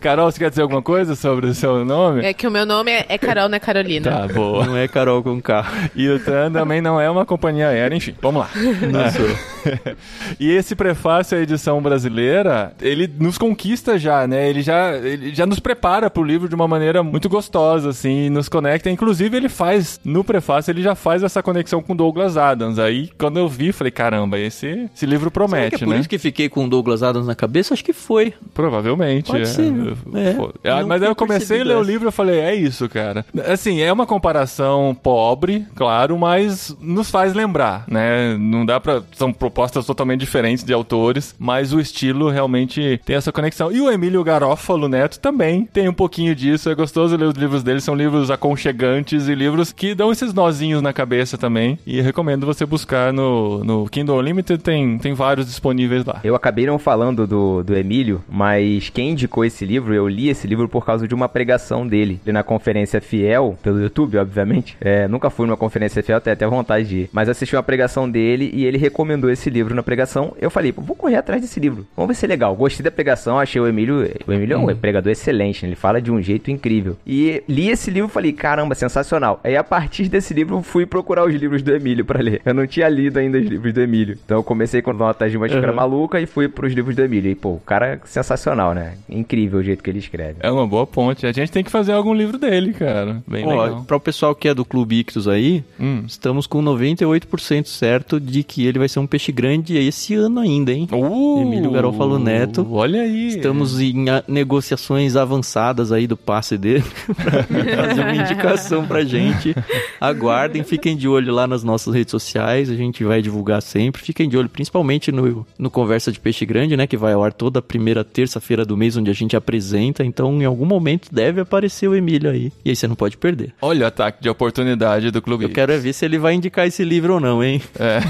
[SPEAKER 1] Carol, você quer dizer alguma coisa sobre o seu nome?
[SPEAKER 4] É que o meu nome é, é Carol, não é Carolina.
[SPEAKER 1] Tá, boa.
[SPEAKER 3] Não é Carol com K.
[SPEAKER 1] E o TAN também não é uma companhia aérea, enfim, vamos lá.
[SPEAKER 3] Não sou.
[SPEAKER 1] e esse prefácio à edição brasileira, ele nos conquista já, né? Ele já, ele já nos prepara pro livro de uma maneira muito gostosa, assim, e nos conecta. Inclusive, ele faz, no prefácio, ele já faz essa conexão com Douglas Adams. Aí, quando eu vi, falei, caramba, esse, esse livro
[SPEAKER 3] Será
[SPEAKER 1] promete,
[SPEAKER 3] é por
[SPEAKER 1] né?
[SPEAKER 3] isso que fiquei com o Douglas Adams na cabeça? Acho que foi.
[SPEAKER 1] Provavelmente.
[SPEAKER 3] Pode
[SPEAKER 1] é.
[SPEAKER 3] ser, é.
[SPEAKER 1] Pô,
[SPEAKER 3] Não
[SPEAKER 1] mas aí eu comecei a ler
[SPEAKER 3] percebido
[SPEAKER 1] o
[SPEAKER 3] essa.
[SPEAKER 1] livro e falei, é isso, cara. Assim, é uma comparação pobre, claro, mas nos faz lembrar, né? Não dá pra... São propostas totalmente diferentes de autores, mas o estilo realmente tem essa conexão. E o Emílio Garófalo Neto também tem um pouquinho disso. É gostoso ler os livros dele, são livros aconchegantes e livros que dão esses nozinhos na cabeça também. E recomendo você buscar no, no Kindle Unlimited, tem, tem vários disponíveis lá.
[SPEAKER 2] Eu acabei não falando do, do Emílio, mas quem indicou esse livro, eu li esse livro por causa de uma pregação dele. Ele na conferência Fiel, pelo YouTube, obviamente. É, nunca fui numa conferência Fiel, tenho até vontade de ir. Mas assisti uma pregação dele e ele recomendou esse livro na pregação. Eu falei, vou correr atrás desse livro. Vamos ver se é legal. Gostei da pregação, achei o Emílio. O Emílio é um pregador excelente, né? ele fala de um jeito incrível. E li esse livro e falei, caramba, sensacional. Aí a partir desse livro fui procurar os livros do Emílio pra ler. Eu não tinha lido ainda os livros do Emílio. Então eu comecei com notas de uma xícara
[SPEAKER 3] Uhum.
[SPEAKER 2] maluca e fui pros livros do Emílio. E pô, o cara é sensacional, né? Incrível o jeito que ele escreve.
[SPEAKER 1] É uma boa ponte. A gente tem que fazer algum livro dele, cara. Bem
[SPEAKER 3] Ó,
[SPEAKER 1] legal.
[SPEAKER 3] para o pessoal que é do Clube Ictus aí,
[SPEAKER 1] Hum.
[SPEAKER 3] estamos com 98% certo de que ele vai ser um peixe grande esse ano ainda, hein?
[SPEAKER 1] Uh,
[SPEAKER 3] Emílio Garofalo Neto.
[SPEAKER 1] Olha aí.
[SPEAKER 3] Estamos em negociações avançadas aí do passe dele pra fazer uma indicação pra gente. Aguardem, fiquem de olho lá nas nossas redes sociais, a gente vai divulgar sempre. Fiquem de olho principalmente no, no Conversa de Peixe Grande, né, que vai ao ar toda primeira terça-feira do mês, onde a gente apresenta. Então, em algum momento deve aparecer o Emílio aí. E aí você não pode perder.
[SPEAKER 1] Olha o ataque de oportunidade do clube.
[SPEAKER 3] Eu quero é ver se ele vai indicar esse livro ou não, hein?
[SPEAKER 1] É.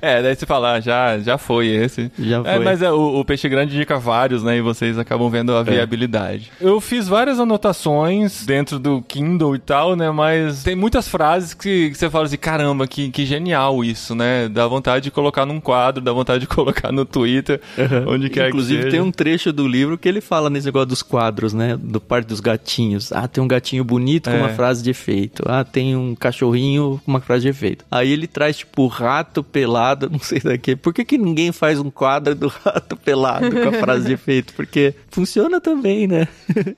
[SPEAKER 1] é, daí você falar, já, já foi esse.
[SPEAKER 3] Já
[SPEAKER 1] É,
[SPEAKER 3] foi.
[SPEAKER 1] mas é, o, o Peixe Grande indica vários, né? E vocês acabam vendo
[SPEAKER 3] É.
[SPEAKER 1] a viabilidade. Eu fiz várias anotações dentro do Kindle e tal, né? Mas tem muitas frases que, que você fala assim, caramba, que, que genial isso, né? Dá vontade de colocar num quadro, dá vontade de colocar no Twitter, onde quer
[SPEAKER 3] Inclusive
[SPEAKER 1] que
[SPEAKER 3] tem um trecho do livro que ele fala nesse negócio dos quadros, né? Do parte dos gatinhos. Ah, tem um gatinho bonito com
[SPEAKER 1] É.
[SPEAKER 3] uma frase de efeito. Ah, tem um cachorrinho com uma frase de efeito. Aí ele traz, tipo, rato pelado, não sei daqui. Por que, que ninguém faz um quadro do rato pelado com a frase de efeito? Porque funciona também, né?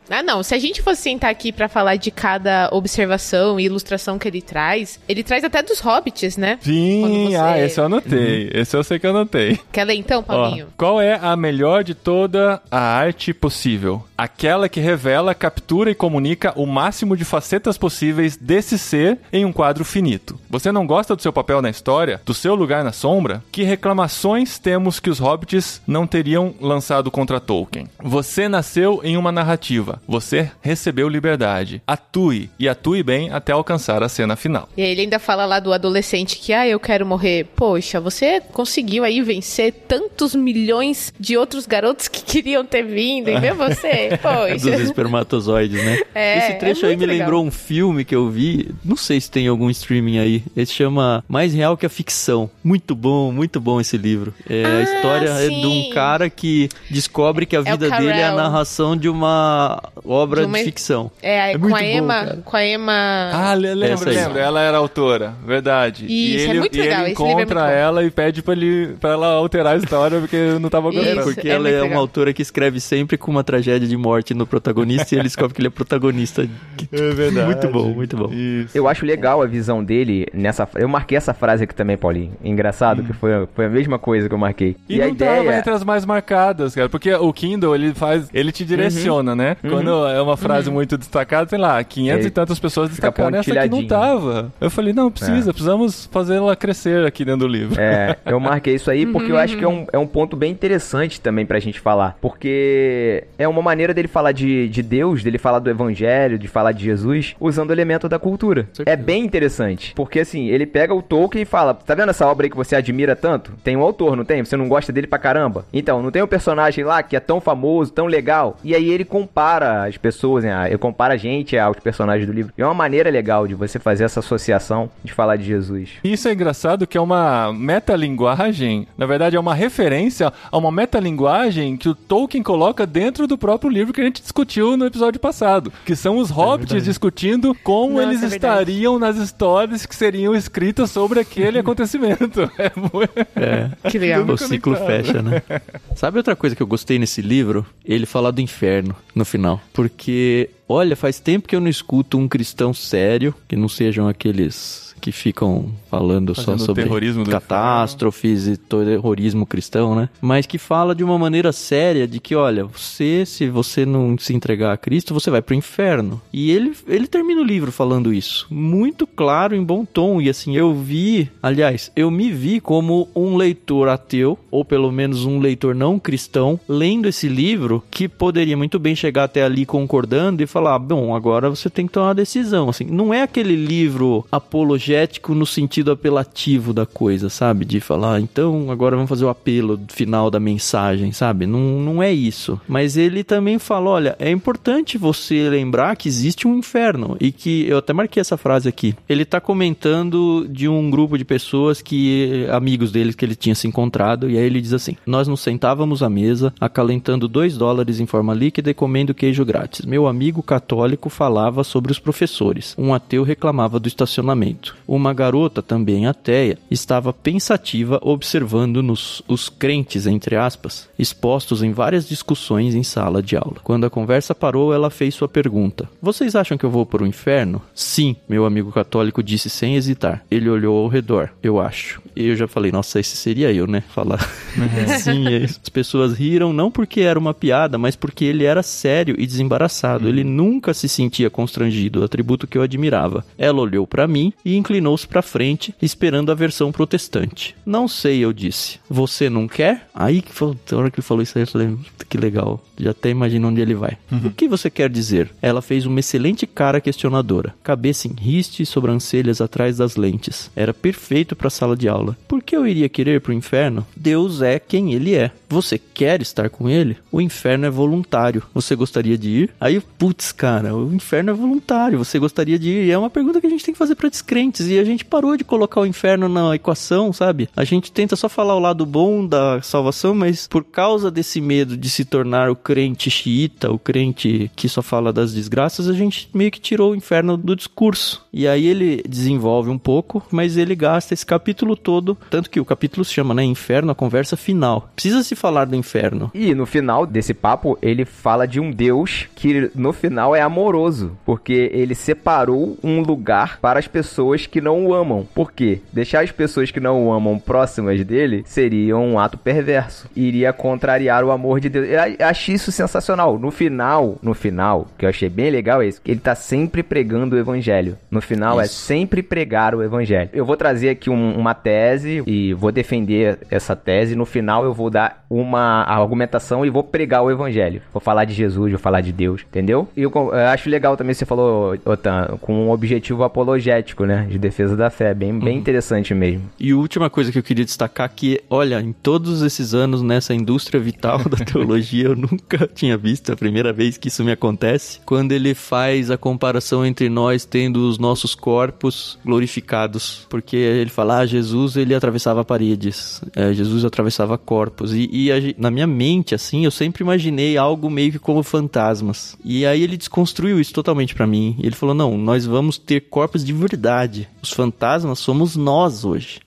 [SPEAKER 4] Ah, não. Se a gente fosse sentar aqui pra falar de cada observação e ilustração que ele traz, ele traz até dos hobbits, né?
[SPEAKER 1] Sim,
[SPEAKER 4] você-
[SPEAKER 1] ah, esse eu anotei. Esse eu sei que eu anotei.
[SPEAKER 4] Quer ler então,
[SPEAKER 1] Ó,
[SPEAKER 4] Paulinho?
[SPEAKER 1] qual é a melhor de toda a arte possível? Aquela que revela, captura e comunica o máximo de facetas possíveis desse ser em um quadro finito. Você não gosta do seu papel na história? Do seu lugar na sombra? Que reclamações temos que os hobbits não teriam lançado contra Tolkien? Você nasceu em uma narrativa. Você recebeu liberdade. Atue e atue bem até alcançar a cena final.
[SPEAKER 4] E aí ele ainda fala lá do adolescente que, ah, eu quero morrer. Poxa, você conseguiu aí vencer tantos milhões de outros garotos que queriam ter vindo, e ver você, poxa.
[SPEAKER 3] Dos espermatozoides, né?
[SPEAKER 4] É,
[SPEAKER 3] Esse trecho
[SPEAKER 4] é
[SPEAKER 3] aí me
[SPEAKER 4] legal.
[SPEAKER 3] lembrou um filme que eu vi, não sei se tem algum streaming aí. Ele se chama Mais Real que a Ficção. Muito bom, muito bom esse livro. É a
[SPEAKER 4] Ah,
[SPEAKER 3] história é de um
[SPEAKER 4] sim.
[SPEAKER 3] cara que descobre que a
[SPEAKER 4] É
[SPEAKER 3] vida dele é a narração de uma obra
[SPEAKER 4] De uma-
[SPEAKER 3] de ficção.
[SPEAKER 4] É,
[SPEAKER 3] É
[SPEAKER 4] com
[SPEAKER 3] muito
[SPEAKER 4] a
[SPEAKER 3] bom,
[SPEAKER 4] Emma,
[SPEAKER 3] cara.
[SPEAKER 4] com a Emma.
[SPEAKER 1] Ah, le- lembro,
[SPEAKER 3] Essa aí.
[SPEAKER 1] lembro. Ela era autora, verdade. e
[SPEAKER 4] Isso, é
[SPEAKER 1] ele,
[SPEAKER 4] muito
[SPEAKER 1] e
[SPEAKER 4] legal,
[SPEAKER 1] ele
[SPEAKER 4] é
[SPEAKER 1] encontra
[SPEAKER 4] muito bom.
[SPEAKER 1] ela e pede pra, ele, pra ela alterar a história porque não tava
[SPEAKER 4] Isso.
[SPEAKER 1] gostando.
[SPEAKER 3] Porque
[SPEAKER 4] é
[SPEAKER 3] ela
[SPEAKER 4] muito
[SPEAKER 3] é uma
[SPEAKER 4] legal.
[SPEAKER 3] autora que escreve sempre com uma tragédia de morte no protagonista e ele descobre que ele é protagonista.
[SPEAKER 1] É verdade.
[SPEAKER 3] Muito bom, muito bom.
[SPEAKER 1] Isso.
[SPEAKER 2] Eu acho legal a visão dele nessa. Eu marquei essa frase aqui também, Paulinho. Engraçado, que foi, foi a mesma coisa que eu marquei.
[SPEAKER 1] Hum. E,
[SPEAKER 2] a
[SPEAKER 1] não tava
[SPEAKER 2] ideia.
[SPEAKER 1] entre as mais marcadas, cara. Porque o Kindle, ele faz. Ele te direciona, né? Quando é uma frase muito destacada, sei lá, 500
[SPEAKER 2] Ele
[SPEAKER 1] e tantas pessoas destacaram essa que não tava. Eu falei, não, precisa, precisamos fazer ela crescer aqui dentro do livro.
[SPEAKER 2] É, eu marquei isso aí porque eu acho que é um, é um ponto bem interessante também pra gente falar. Porque é uma maneira dele falar de, de Deus, dele falar do evangelho, de falar de Jesus, usando o elemento da cultura. É bem interessante. Porque assim, ele pega o Tolkien e fala: Tá vendo essa obra aí que você admira tanto? Tem um autor, não tem? Você não gosta dele pra caramba? Então, não tem um personagem lá que é tão famoso, tão legal? E aí ele compara as pessoas, né? Ele compara a gente aos personagens do livro. E é uma maneira legal de você fazer essa associação de falar de Jesus.
[SPEAKER 1] E Isso é engraçado que é uma metalinguagem, na verdade é uma referência a uma metalinguagem que o Tolkien coloca dentro do próprio livro que a gente discutiu no episódio passado, que são os hobbits discutindo como
[SPEAKER 4] Nossa,
[SPEAKER 1] eles
[SPEAKER 4] é
[SPEAKER 1] estariam nas histórias que seriam escritas sobre aquele acontecimento. É muito...
[SPEAKER 3] É.
[SPEAKER 4] Que legal.
[SPEAKER 3] O ciclo fecha, né? Sabe outra coisa que eu gostei nesse livro? Ele falar do inferno no final. Porque, olha, faz tempo que eu não escuto um cristão sério, que não sejam aqueles que ficam falando
[SPEAKER 1] Fazendo
[SPEAKER 3] só sobre catástrofes e terrorismo cristão, né? Mas que fala de uma maneira séria de que, olha, você, se você não se entregar a Cristo, você vai pro inferno. E ele, ele termina o livro falando isso. Muito claro, em bom tom. E assim, eu vi, aliás, eu me vi como um leitor ateu, ou pelo menos um leitor não cristão, lendo esse livro, que poderia muito bem chegar até ali concordando e falar: bom, agora você tem que tomar uma decisão. Assim, não é aquele livro apologético no sentido apelativo da coisa, sabe? De falar, então agora vamos fazer o apelo final da mensagem, sabe? Não, não é isso. Mas ele também fala: olha, é importante você lembrar que existe um inferno e que eu até marquei essa frase aqui. Ele tá comentando de um grupo de pessoas que amigos deles que ele tinha se encontrado e aí ele diz assim: "Nós nos sentávamos à mesa, acalentando dois dólares em forma líquida e comendo queijo grátis. Meu amigo católico falava sobre os professores. Um ateu reclamava do estacionamento. Uma garota, também ateia, estava pensativa observando-nos os crentes, entre aspas, expostos em várias discussões em sala de aula. Quando a conversa parou, ela fez sua pergunta: Vocês acham que eu vou para o inferno? Sim, meu amigo católico disse sem hesitar. Ele olhou ao redor, eu acho. E eu já falei, nossa, esse seria eu, né? Falar sim. e As pessoas riram não porque era uma piada, mas porque ele era sério e desembaraçado. Ele nunca se sentia constrangido, atributo que eu admirava. Ela olhou para mim e inclinou-se para frente, esperando a versão protestante. Não sei, eu disse. Você não quer? Aí que falou, hora que ele falou isso aí, eu falei, "Puta, que legal. Já até imagino onde ele vai. O que você quer dizer? Ela fez uma excelente cara questionadora. Cabeça em riste e sobrancelhas atrás das lentes. Era perfeito para a sala de aula. Por que eu iria querer pro inferno? Deus é quem ele é. Você quer estar com ele? O inferno é voluntário. Você gostaria de ir? Aí, putz, cara, o inferno é voluntário. Você gostaria de ir? E é uma pergunta que a gente tem que fazer para descrentes. E a gente parou de colocar o inferno na equação, sabe? A gente tenta só falar o lado bom da salvação, mas por causa desse medo de se tornar o crente xiita, o crente que só fala das desgraças, a gente meio que tirou o inferno do discurso. E aí ele desenvolve um pouco, mas ele gasta esse capítulo todo, tanto que o capítulo se chama, né, Inferno, a conversa final. Precisa se falar do inferno.
[SPEAKER 2] E no final desse papo, ele fala de um Deus que no final é amoroso, porque ele separou um lugar para as pessoas que não o amam. Por quê? Deixar as pessoas que não o amam próximas dele seria um ato perverso. Iria contrariar o amor de Deus. Eu acho isso sensacional. No final, no final, que eu achei bem legal é isso, ele tá sempre pregando o evangelho. No final é
[SPEAKER 3] Isso.
[SPEAKER 2] é sempre pregar o evangelho. Eu vou trazer aqui um- uma tese e vou defender essa tese. No final eu vou dar uma argumentação e vou pregar o evangelho. Vou falar de Jesus, vou falar de Deus, entendeu? E eu, eu acho legal também você falou, Otan, com um objetivo apologético, né? De defesa da fé. Bem, bem interessante mesmo.
[SPEAKER 3] E a última coisa que eu queria destacar que, olha, em todos esses anos nessa indústria vital da teologia, eu nunca tinha visto, é a primeira vez que isso me acontece, quando ele faz a comparação entre nós tendo os nossos corpos glorificados. Porque ele fala, ah, Jesus, ele atravessava paredes, é, Jesus atravessava corpos. E, e a na minha mente, assim, eu sempre imaginei algo meio que como fantasmas. E aí ele desconstruiu isso totalmente pra mim. Ele falou, não, nós vamos ter corpos de verdade. Os fantasmas somos nós hoje.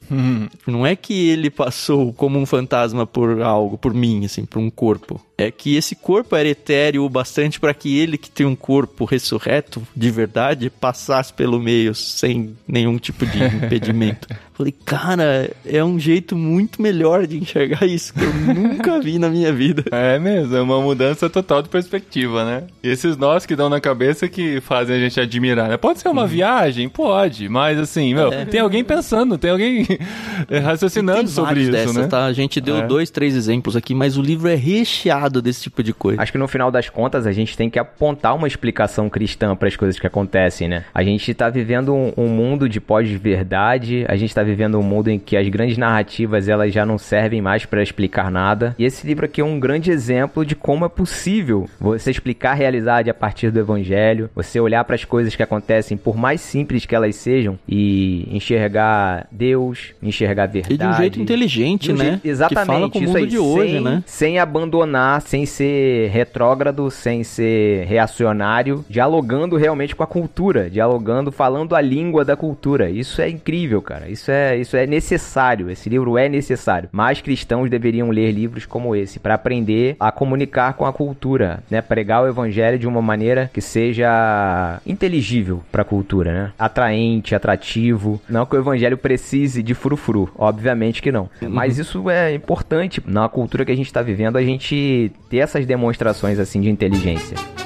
[SPEAKER 3] Não é que ele passou como um fantasma por algo, por mim, assim, por um corpo. É que esse corpo era etéreo o bastante para que ele, que tem um corpo ressurreto de verdade, passasse pelo meio sem nenhum tipo de impedimento. Falei, cara, é um jeito muito melhor de enxergar isso que eu nunca vi na minha vida.
[SPEAKER 1] É mesmo, é uma mudança total de perspectiva, né? E esses nós que dão na cabeça que fazem a gente admirar, né? Pode ser uma viagem? Pode, mas assim, meu, tem alguém pensando, tem alguém raciocinando
[SPEAKER 3] Tem
[SPEAKER 1] sobre isso,
[SPEAKER 3] dessas,
[SPEAKER 1] né?
[SPEAKER 3] tá? A gente deu
[SPEAKER 1] É.
[SPEAKER 3] dois, três exemplos aqui, mas o livro é recheado desse tipo de coisa.
[SPEAKER 2] Acho que no final das contas a gente tem que apontar uma explicação cristã para as coisas que acontecem, né? A gente tá vivendo um, um mundo de pós-verdade, a gente tá vivendo um mundo em que as grandes narrativas elas já não servem mais para explicar nada. E esse livro aqui é um grande exemplo de como é possível você explicar a realidade a partir do evangelho, você olhar para as coisas que acontecem, por mais simples que elas sejam, e enxergar Deus, enxergar a verdade.
[SPEAKER 3] E de um jeito inteligente,
[SPEAKER 2] um
[SPEAKER 3] né?
[SPEAKER 2] jeito- exatamente.
[SPEAKER 3] Que fala com o mundo
[SPEAKER 2] aí,
[SPEAKER 3] de hoje,
[SPEAKER 2] sem,
[SPEAKER 3] né?
[SPEAKER 2] Sem abandonar, sem ser retrógrado, sem ser reacionário, dialogando realmente com a cultura, dialogando, falando a língua da cultura. Isso é incrível, cara. Isso é, isso é necessário. Esse livro é necessário. Mais cristãos deveriam ler livros como esse para aprender a comunicar com a cultura, né? Pregar o evangelho de uma maneira que seja inteligível para a cultura, né? Atraente, atrativo. Não que o evangelho precise de frufru, obviamente que não. Mas isso é importante na cultura que a gente está vivendo, a gente ter essas demonstrações assim de inteligência.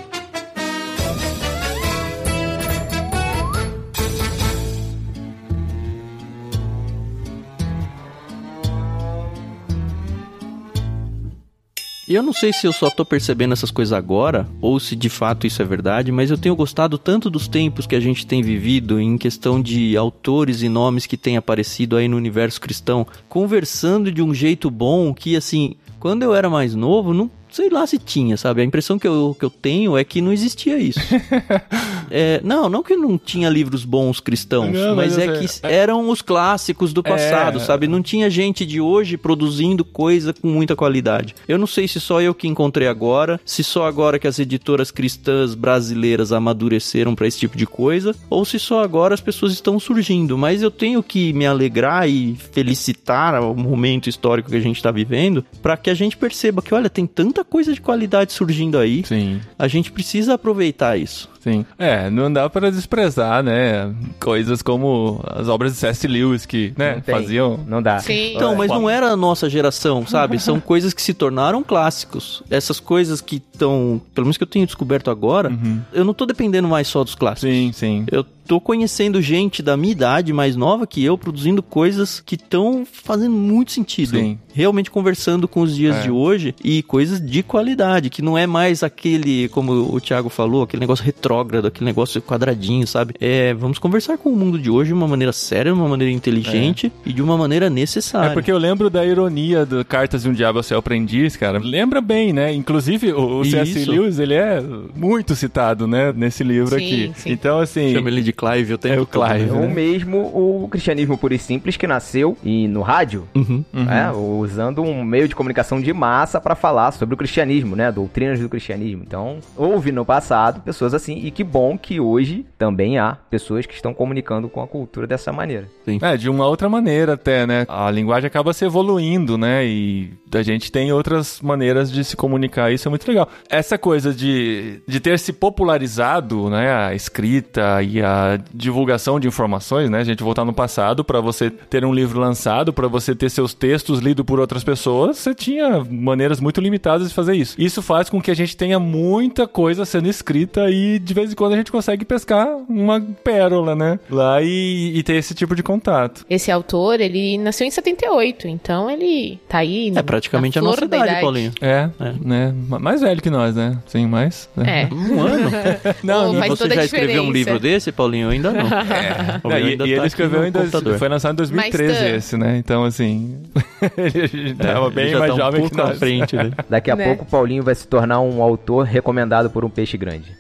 [SPEAKER 3] E eu não sei se eu só tô percebendo essas coisas agora, ou se de fato isso é verdade, mas eu tenho gostado tanto dos tempos que a gente tem vivido em questão de autores e nomes que têm aparecido aí no universo cristão, conversando de um jeito bom que, assim, quando eu era mais novo, não sei lá se tinha, sabe? A impressão que eu, que eu tenho é que não existia isso. É, não, não que não tinha livros bons cristãos,
[SPEAKER 1] Não,
[SPEAKER 3] mas,
[SPEAKER 1] mas
[SPEAKER 3] é
[SPEAKER 1] eu
[SPEAKER 3] que
[SPEAKER 1] sei.
[SPEAKER 3] eram os clássicos do passado,
[SPEAKER 1] É.
[SPEAKER 3] sabe? Não tinha gente de hoje produzindo coisa com muita qualidade. Eu não sei se só eu que encontrei agora, se só agora que as editoras cristãs brasileiras amadureceram pra esse tipo de coisa, ou se só agora as pessoas estão surgindo. Mas eu tenho que me alegrar e felicitar o momento histórico que a gente tá vivendo, pra que a gente perceba que, olha, tem tanta coisa de qualidade surgindo aí.
[SPEAKER 1] Sim.
[SPEAKER 3] A gente precisa aproveitar isso.
[SPEAKER 1] Sim. É, não dá pra desprezar, né? Coisas como as obras de C.S. Lewis que, né,
[SPEAKER 2] Não
[SPEAKER 1] faziam.
[SPEAKER 2] Não dá.
[SPEAKER 4] Sim.
[SPEAKER 3] Então, mas não era a nossa geração, sabe? São coisas que se tornaram clássicos. Essas coisas que estão, pelo menos que eu tenho descoberto agora, eu não tô dependendo mais só dos clássicos.
[SPEAKER 1] Sim, sim.
[SPEAKER 3] Eu tô conhecendo gente da minha idade, mais nova que eu, produzindo coisas que estão fazendo muito sentido.
[SPEAKER 1] Sim.
[SPEAKER 3] Realmente conversando com os dias
[SPEAKER 1] É.
[SPEAKER 3] de hoje e coisas de qualidade, que não é mais aquele, como o Thiago falou, aquele negócio retrógrado, aquele negócio quadradinho, sabe? É, vamos conversar com o mundo de hoje de uma maneira séria, de uma maneira inteligente e de uma maneira necessária.
[SPEAKER 1] É porque eu lembro da ironia do Cartas de um Diabo ao Seu Aprendiz, cara. Lembra bem, né? Inclusive, o, o C.S. Lewis, ele é muito citado, né? Nesse livro
[SPEAKER 4] Sim,
[SPEAKER 1] aqui.
[SPEAKER 4] sim.
[SPEAKER 1] Então, assim...
[SPEAKER 3] Chama ele de Clive o tempo
[SPEAKER 1] É o
[SPEAKER 3] todo, né?
[SPEAKER 1] Clive.
[SPEAKER 2] Ou
[SPEAKER 1] né?
[SPEAKER 2] mesmo o cristianismo puro e simples que nasceu e no rádio,
[SPEAKER 3] Uhum.
[SPEAKER 2] né, usando um meio de comunicação de massa para falar sobre o cristianismo, né, doutrinas do cristianismo. Então, houve no passado pessoas assim também, e que bom que hoje também há pessoas que estão comunicando com a cultura dessa maneira.
[SPEAKER 1] Sim. É, de uma outra maneira até, né? A linguagem acaba se evoluindo, né? E a gente tem outras maneiras de se comunicar, isso é muito legal. Essa coisa de, de ter se popularizado, né? A escrita e a divulgação de informações, né? A gente voltar no passado para você ter um livro lançado, para você ter seus textos lidos por outras pessoas, você tinha maneiras muito limitadas de fazer isso. Isso faz com que a gente tenha muita coisa sendo escrita e de vez em quando a gente consegue pescar uma pérola, né? Lá e, e ter esse tipo de contato.
[SPEAKER 4] Esse autor, ele nasceu em 78, então ele tá aí.
[SPEAKER 3] É praticamente a nossa idade, idade, Paulinho.
[SPEAKER 1] É, é, né? Mais velho que nós, né? Sim, mais.
[SPEAKER 4] Né?
[SPEAKER 3] É. Um ano.
[SPEAKER 4] não, Pô,
[SPEAKER 3] você já escreveu um livro desse, Paulinho? Eu ainda não. É.
[SPEAKER 1] Não, e, e tá ele escreveu ainda. Foi lançado em 2013 esse, né? Então, assim. ele tava é, bem mais tá jovem um que nós.
[SPEAKER 2] Frente, né? Daqui a né? pouco o Paulinho vai se tornar um autor recomendado por um peixe grande.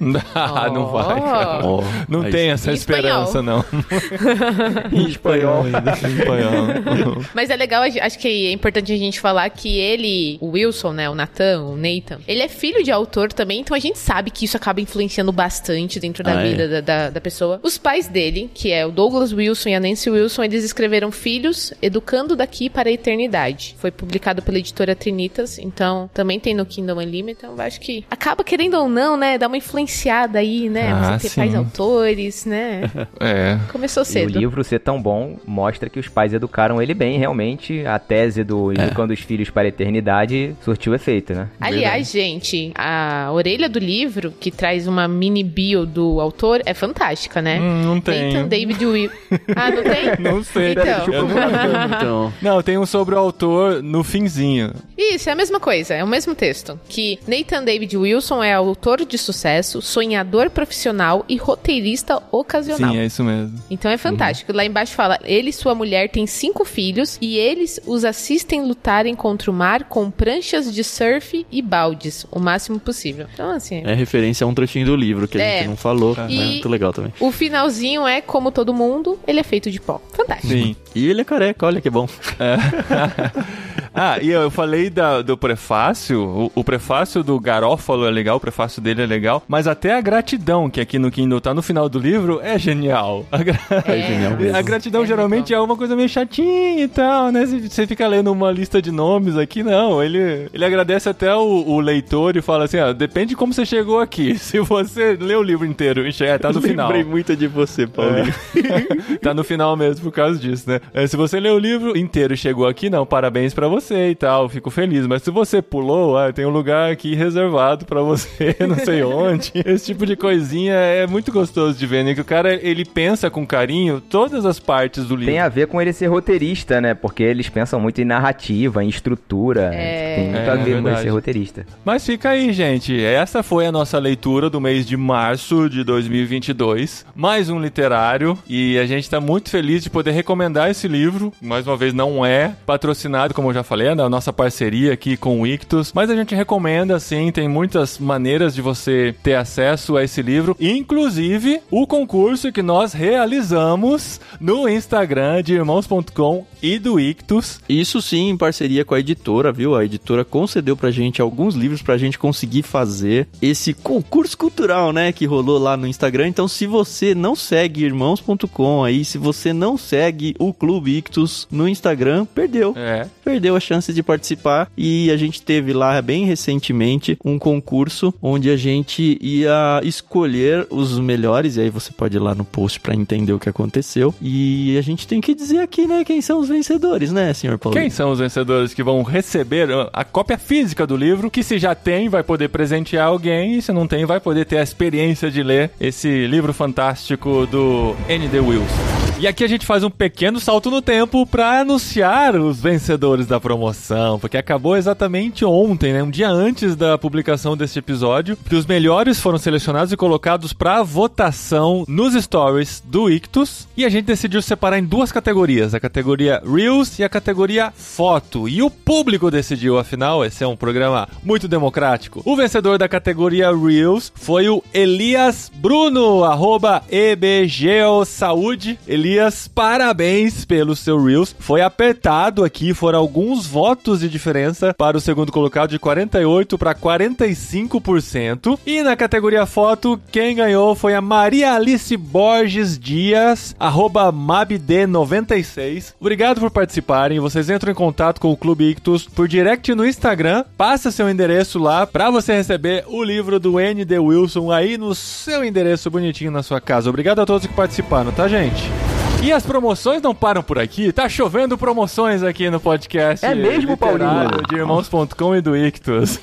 [SPEAKER 1] Ah, não vai. Oh, não tem essa esperança, não.
[SPEAKER 2] em espanhol.
[SPEAKER 1] em espanhol.
[SPEAKER 4] Mas é legal, acho que é importante a gente falar que ele, o Wilson, né, o Nathan, o Nathan, ele é filho de autor também, então a gente sabe que isso acaba influenciando bastante dentro da ah, vida é? da, da, da, pessoa. Os pais dele, que é o Douglas Wilson e a Nancy Wilson, eles escreveram Filhos, Educando Daqui para a Eternidade. Foi publicado pela editora Trinitas, então também tem no Kindle Unlimited, então acho que acaba querendo ou não, né, dar uma influenciada aí, né, ah, você ter sim. pais autores, né.
[SPEAKER 1] é.
[SPEAKER 4] Começou cedo.
[SPEAKER 2] E o livro ser tão bom mostra que os pais educaram ele bem, realmente. A tese do é. Educando os Filhos para a Eternidade surtiu efeito, né?
[SPEAKER 4] Aliás, Verdade. gente, a orelha do livro, que traz uma mini bio do autor, é fantástica, né?
[SPEAKER 1] Hum, não tem.
[SPEAKER 4] Nathan David Will. Ah, não tem?
[SPEAKER 1] Não sei.
[SPEAKER 4] Então.
[SPEAKER 1] Não, então. não, tem um sobre o autor no finzinho.
[SPEAKER 4] Isso, é a mesma coisa, é o mesmo texto. Que Nathan David Wilson é autor de sucesso, sonhador profissional e roteirista ocasional.
[SPEAKER 1] Sim, é isso mesmo.
[SPEAKER 4] Então é fantástico. Uhum. Lá embaixo fala: ele e sua mulher têm cinco filhos e eles os assistem lutarem contra o mar com pranchas de surf e baldes, o máximo possível. Então, assim.
[SPEAKER 3] É referência a um trechinho do livro que a é. gente não falou. E é muito legal também.
[SPEAKER 4] O finalzinho é como todo mundo, ele é feito de pó. Fantástico.
[SPEAKER 1] Sim.
[SPEAKER 3] E ele é careca, olha que bom. É.
[SPEAKER 1] ah, e eu falei da, do prefácio. O, o, prefácio do Garófalo é legal, o prefácio dele é legal. Mas até a gratidão, que aqui no Kindle tá no final do livro, é genial. A, gra... é, genial mesmo. a gratidão é geralmente é uma coisa meio chatinha e tal, né? Você fica lendo uma lista de nomes aqui, não. Ele, ele agradece até o, o leitor e fala assim: ah, depende de como você chegou aqui. Se você lê o livro inteiro e chegar, tá no final.
[SPEAKER 3] Lembrei muito de você, Paulinho.
[SPEAKER 1] É. tá no final mesmo por causa disso, né? É, se você lê o livro inteiro e chegou aqui, não, parabéns para você e tal, fico feliz. Mas se você pulou, ah, tem um lugar aqui reservado para você, não sei onde. Esse tipo de coisinha é muito gostoso de ver, né? Que o cara, ele pensa com carinho todas as partes do livro.
[SPEAKER 2] Tem a ver com ele ser roteirista, né? Porque eles pensam muito em narrativa, em estrutura. É... Tem muito é, a ver é com ele ser roteirista.
[SPEAKER 1] Mas fica aí, gente. Essa foi a nossa leitura do mês de março de 2022. Mais um literário. E a gente tá muito feliz de poder recomendar esse livro. Mais uma vez, não é patrocinado, como eu já falei, né? A nossa parceria aqui com o Ictus. Mas a gente recomenda, sim. Tem muitas maneiras de você ter acesso a esse livro. Inclusive, o concurso que nós realizamos no Instagram de irmãos.com e do Ictus.
[SPEAKER 3] Isso sim, em parceria com a editora, viu? A editora concedeu pra gente alguns livros pra gente conseguir fazer esse concurso cultural, né? Que rolou lá no Instagram. Então, se você não segue irmãos.com aí, se você não segue o Clube Ictus no Instagram, perdeu.
[SPEAKER 1] É.
[SPEAKER 3] Perdeu a chance de participar. E a gente teve lá bem recentemente um concurso onde a gente ia escolher os melhores. E aí você pode ir lá no post pra entender o que aconteceu. E a gente tem que dizer aqui, né? Quem são os vencedores, né, senhor Paulo?
[SPEAKER 1] Quem são os vencedores que vão receber a cópia física do livro? Que se já tem, vai poder presentear alguém. E se não tem, vai poder ter a experiência de ler esse livro fantástico do N.D. Wilson. E aqui a gente faz um pequeno salto no tempo para anunciar os vencedores da promoção, porque acabou exatamente ontem, né? Um dia antes da publicação deste episódio, que os melhores foram selecionados e colocados para votação nos stories do Ictus, e a gente decidiu separar em duas categorias, a categoria Reels e a categoria Foto. E o público decidiu, afinal, esse é um programa muito democrático. O vencedor da categoria Reels foi o Elias Bruno, arroba EBGeoSaúde. Elias Elias, parabéns pelo seu Reels. Foi apertado aqui, foram alguns votos de diferença para o segundo colocado de 48 para 45%. E na categoria foto, quem ganhou foi a Maria Alice Borges Dias, arroba mabd96. Obrigado por participarem. Vocês entram em contato com o Clube Ictus por direct no Instagram. Passa seu endereço lá para você receber o livro do N.D. Wilson aí no seu endereço bonitinho na sua casa. Obrigado a todos que participaram, tá, gente? E as promoções não param por aqui. Tá chovendo promoções aqui no podcast.
[SPEAKER 2] É mesmo, Paulinho?
[SPEAKER 1] De irmãos.com e do Ictus.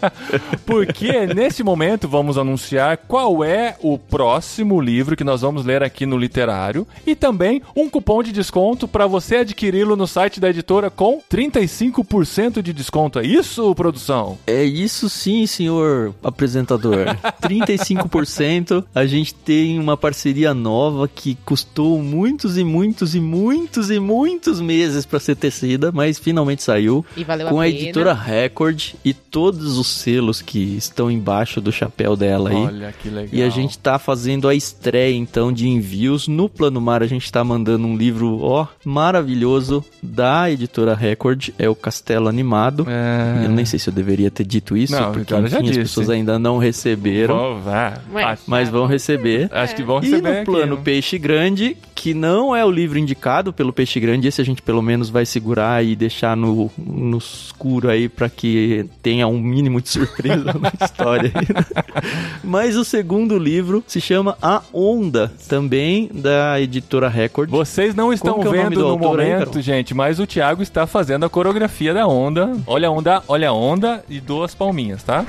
[SPEAKER 1] Porque nesse momento vamos anunciar qual é o próximo livro que nós vamos ler aqui no Literário e também um cupom de desconto para você adquiri-lo no site da editora com 35% de desconto. É isso, produção?
[SPEAKER 3] É isso sim, senhor apresentador. 35%. A gente tem uma parceria nova que custou muitos e muitos e muitos e muitos meses para ser tecida, mas finalmente saiu.
[SPEAKER 4] E valeu
[SPEAKER 3] com
[SPEAKER 4] a
[SPEAKER 3] a
[SPEAKER 4] pena.
[SPEAKER 3] editora Record e todos os selos que estão embaixo do chapéu dela aí.
[SPEAKER 1] Olha que legal.
[SPEAKER 3] E a gente tá fazendo a estreia então de envios no Plano Mar. A gente tá mandando um livro, ó, maravilhoso da editora Record, é o Castelo Animado.
[SPEAKER 1] É...
[SPEAKER 3] Eu nem sei se eu deveria ter dito isso,
[SPEAKER 1] Não,
[SPEAKER 3] porque
[SPEAKER 1] Vitória já
[SPEAKER 3] enfim, as
[SPEAKER 1] disse.
[SPEAKER 3] pessoas ainda não receberam.
[SPEAKER 1] Acho,
[SPEAKER 3] mas vão receber.
[SPEAKER 1] acho que vão
[SPEAKER 3] E
[SPEAKER 1] receber
[SPEAKER 3] no
[SPEAKER 1] aqui,
[SPEAKER 3] plano
[SPEAKER 1] né?
[SPEAKER 3] Peixe Grande, que não é o livro indicado pelo Peixe Grande, esse a gente pelo menos vai segurar e deixar no, no escuro aí pra que tenha um mínimo de surpresa na história. aí, né? Mas o segundo livro se chama A Onda, também da editora Record.
[SPEAKER 1] Vocês não estão
[SPEAKER 3] é
[SPEAKER 1] vendo
[SPEAKER 3] do
[SPEAKER 1] no
[SPEAKER 3] aí,
[SPEAKER 1] momento,
[SPEAKER 3] Carol?
[SPEAKER 1] gente, mas o Thiago está fazendo a coreografia da onda. Olha a onda, olha a onda e duas palminhas, tá?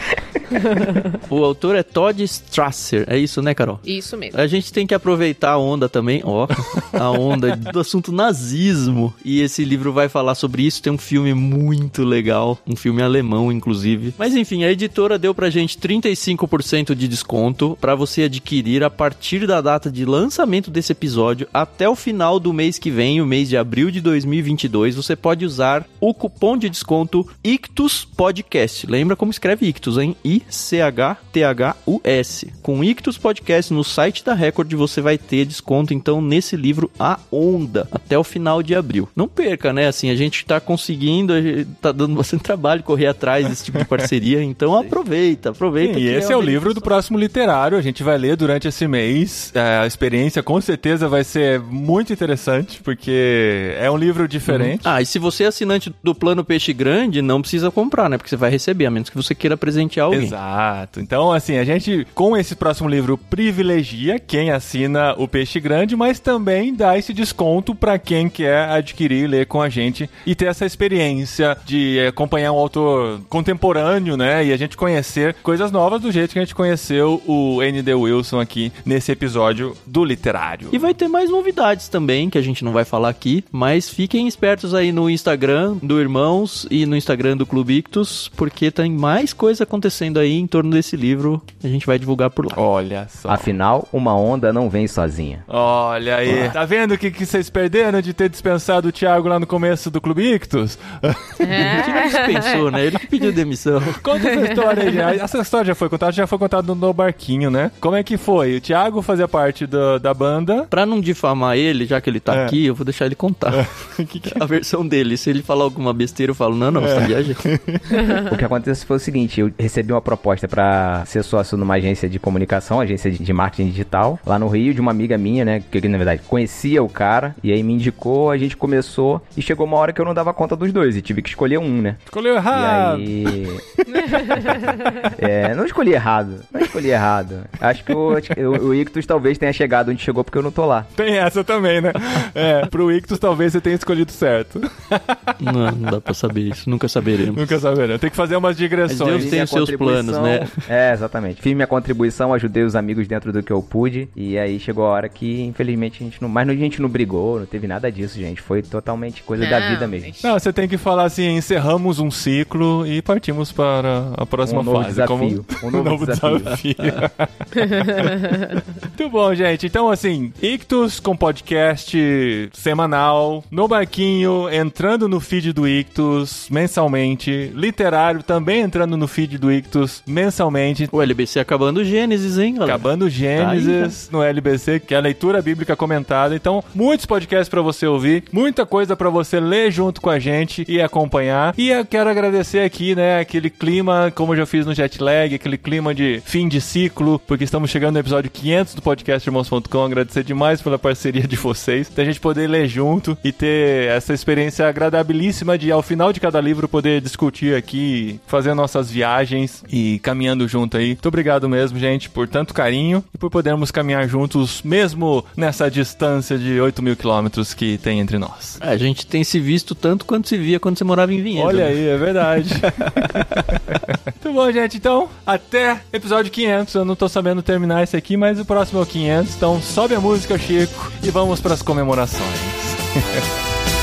[SPEAKER 3] O autor é Todd Strasser, é isso, né, Carol?
[SPEAKER 4] Isso mesmo.
[SPEAKER 3] A gente tem que aproveitar a onda também, ó, a onda do assunto nazismo. E esse livro vai falar sobre isso. Tem um filme muito legal, um filme alemão, inclusive. Mas enfim, a editora deu pra gente 35% de desconto pra você adquirir a partir da data de lançamento desse episódio até o final do mês que vem, o mês de abril de 2022. Você pode usar o cupom de desconto Ictus Podcast. Lembra como escreve Ictus, hein? I-C-H-T-H-U-S. Com Ictus Podcast no site da Record você vai ter desconto então nesse livro A Onda até o final de abril. Não perca, né? Assim, a gente tá conseguindo, gente tá dando bastante trabalho correr atrás desse tipo de parceria, então aproveita, aproveita.
[SPEAKER 1] E
[SPEAKER 3] que
[SPEAKER 1] esse é o livro do próximo literário. A gente vai ler durante esse mês. É, A experiência com certeza vai ser muito interessante, porque é um livro diferente.
[SPEAKER 3] Ah, e se você é assinante do plano Peixe Grande, não precisa comprar, né? Porque você vai receber, a menos que você queira presentear alguém.
[SPEAKER 1] Exato. Então, assim, a gente, com esse próximo livro, privilegia quem assina o Peixe Grande, mas também dá esse desconto para quem quer adquirir e ler com a gente e ter essa experiência de acompanhar um autor contemporâneo, né? E a gente conhecer coisas novas do jeito que a gente conheceu o N.D. Wilson aqui nesse episódio do Literário.
[SPEAKER 3] E vai ter mais novidades também, que a gente não vai falar aqui, mas fiquem espertos aí no Instagram do Irmãos e no Instagram do Clube Ictus, porque tem mais coisa acontecendo aí em torno desse livro, a gente vai divulgar por lá.
[SPEAKER 1] Olha só.
[SPEAKER 2] Afinal, uma onda não vem sozinha.
[SPEAKER 1] Olha aí. Tá vendo o que, que vocês perderam de ter dispensado o Thiago lá no começo do Clube Ictus?
[SPEAKER 3] A gente não dispensou, né? Ele que pediu demissão.
[SPEAKER 1] Conta essa história aí, gente. Essa história já foi contada, já foi contada no barquinho, né? Como é que foi? O Thiago fazia parte do- da banda.
[SPEAKER 3] Pra não difamar ele, já que ele tá
[SPEAKER 1] É.
[SPEAKER 3] aqui, eu vou deixar ele contar
[SPEAKER 1] Que que-
[SPEAKER 3] a versão dele. Se ele falar alguma besteira, eu falo, não, não, você tá viajando.
[SPEAKER 2] O que aconteceu foi o seguinte, eu recebi uma proposta pra ser sócio numa agência de comunicação, agência de marketing digital, lá no Rio, de uma amiga minha, né, que na verdade conhecia o cara, e aí me indicou, a gente começou, e chegou uma hora que eu não dava conta dos dois, e tive que escolher um, né.
[SPEAKER 1] Escolheu errado.
[SPEAKER 2] E aí. é, não escolhi errado. Não escolhi errado. Acho que o, o, o Ictus talvez tenha chegado onde chegou porque eu não tô lá.
[SPEAKER 1] Tem essa também, né? É, pro Ictus talvez você tenha escolhido certo.
[SPEAKER 3] não, não dá pra saber isso, nunca saberemos.
[SPEAKER 1] Nunca saberão. Tem que fazer umas
[SPEAKER 3] Mas
[SPEAKER 1] digressões.
[SPEAKER 3] Deus
[SPEAKER 2] Fiz
[SPEAKER 3] tem os seus
[SPEAKER 2] contribuição-
[SPEAKER 3] né?
[SPEAKER 2] É, exatamente. Fiz minha contribuição, ajudei os amigos dentro do que eu pude. E aí chegou a hora que, infelizmente, a gente não. Mas a gente não brigou, não teve nada disso, gente. Foi totalmente coisa da
[SPEAKER 4] Não,
[SPEAKER 2] vida mesmo.
[SPEAKER 1] Não, você tem que falar assim, encerramos um ciclo e partimos para a próxima
[SPEAKER 2] Um novo
[SPEAKER 1] fase.
[SPEAKER 2] desafio.
[SPEAKER 1] Como...
[SPEAKER 2] Um novo desafio.
[SPEAKER 1] Muito bom, gente. Então, assim, Ictus com podcast semanal, no barquinho, entrando no feed do Ictus mensalmente, literário também entrando no feed do Ictus mensalmente.
[SPEAKER 3] O LBC acabando o Gênesis, hein, galera?
[SPEAKER 1] Acabando o Gênesis no LBC, que é a leitura bíblica comentada. Então, muitos podcasts para você ouvir, muita coisa para você ler junto com a gente e acompanhar. E eu quero agradecer aqui, né, aquele clima, como eu já fiz no Jetlag, aquele clima de fim de ciclo, porque estamos chegando no episódio 500 do podcast Irmãos.com. Agradecer demais pela parceria de vocês, da gente poder ler junto e ter essa experiência agradabilíssima de, ao final de cada livro, poder discutir aqui, fazer nossas viagens e caminhando junto aí. Muito obrigado mesmo, gente, por tanto carinho e por podermos caminhar juntos, mesmo nessa distância de 8 mil quilômetros que tem entre nós.
[SPEAKER 3] É, a gente tem se visto tanto quanto se via quando você morava em Vinhedo.
[SPEAKER 1] Olha aí, é verdade. Muito bom, gente. Então, até episódio 500. Eu não tô sabendo terminar esse aqui, mas o próximo é o 500. Então, sobe a música, Chico, e vamos para as comemorações.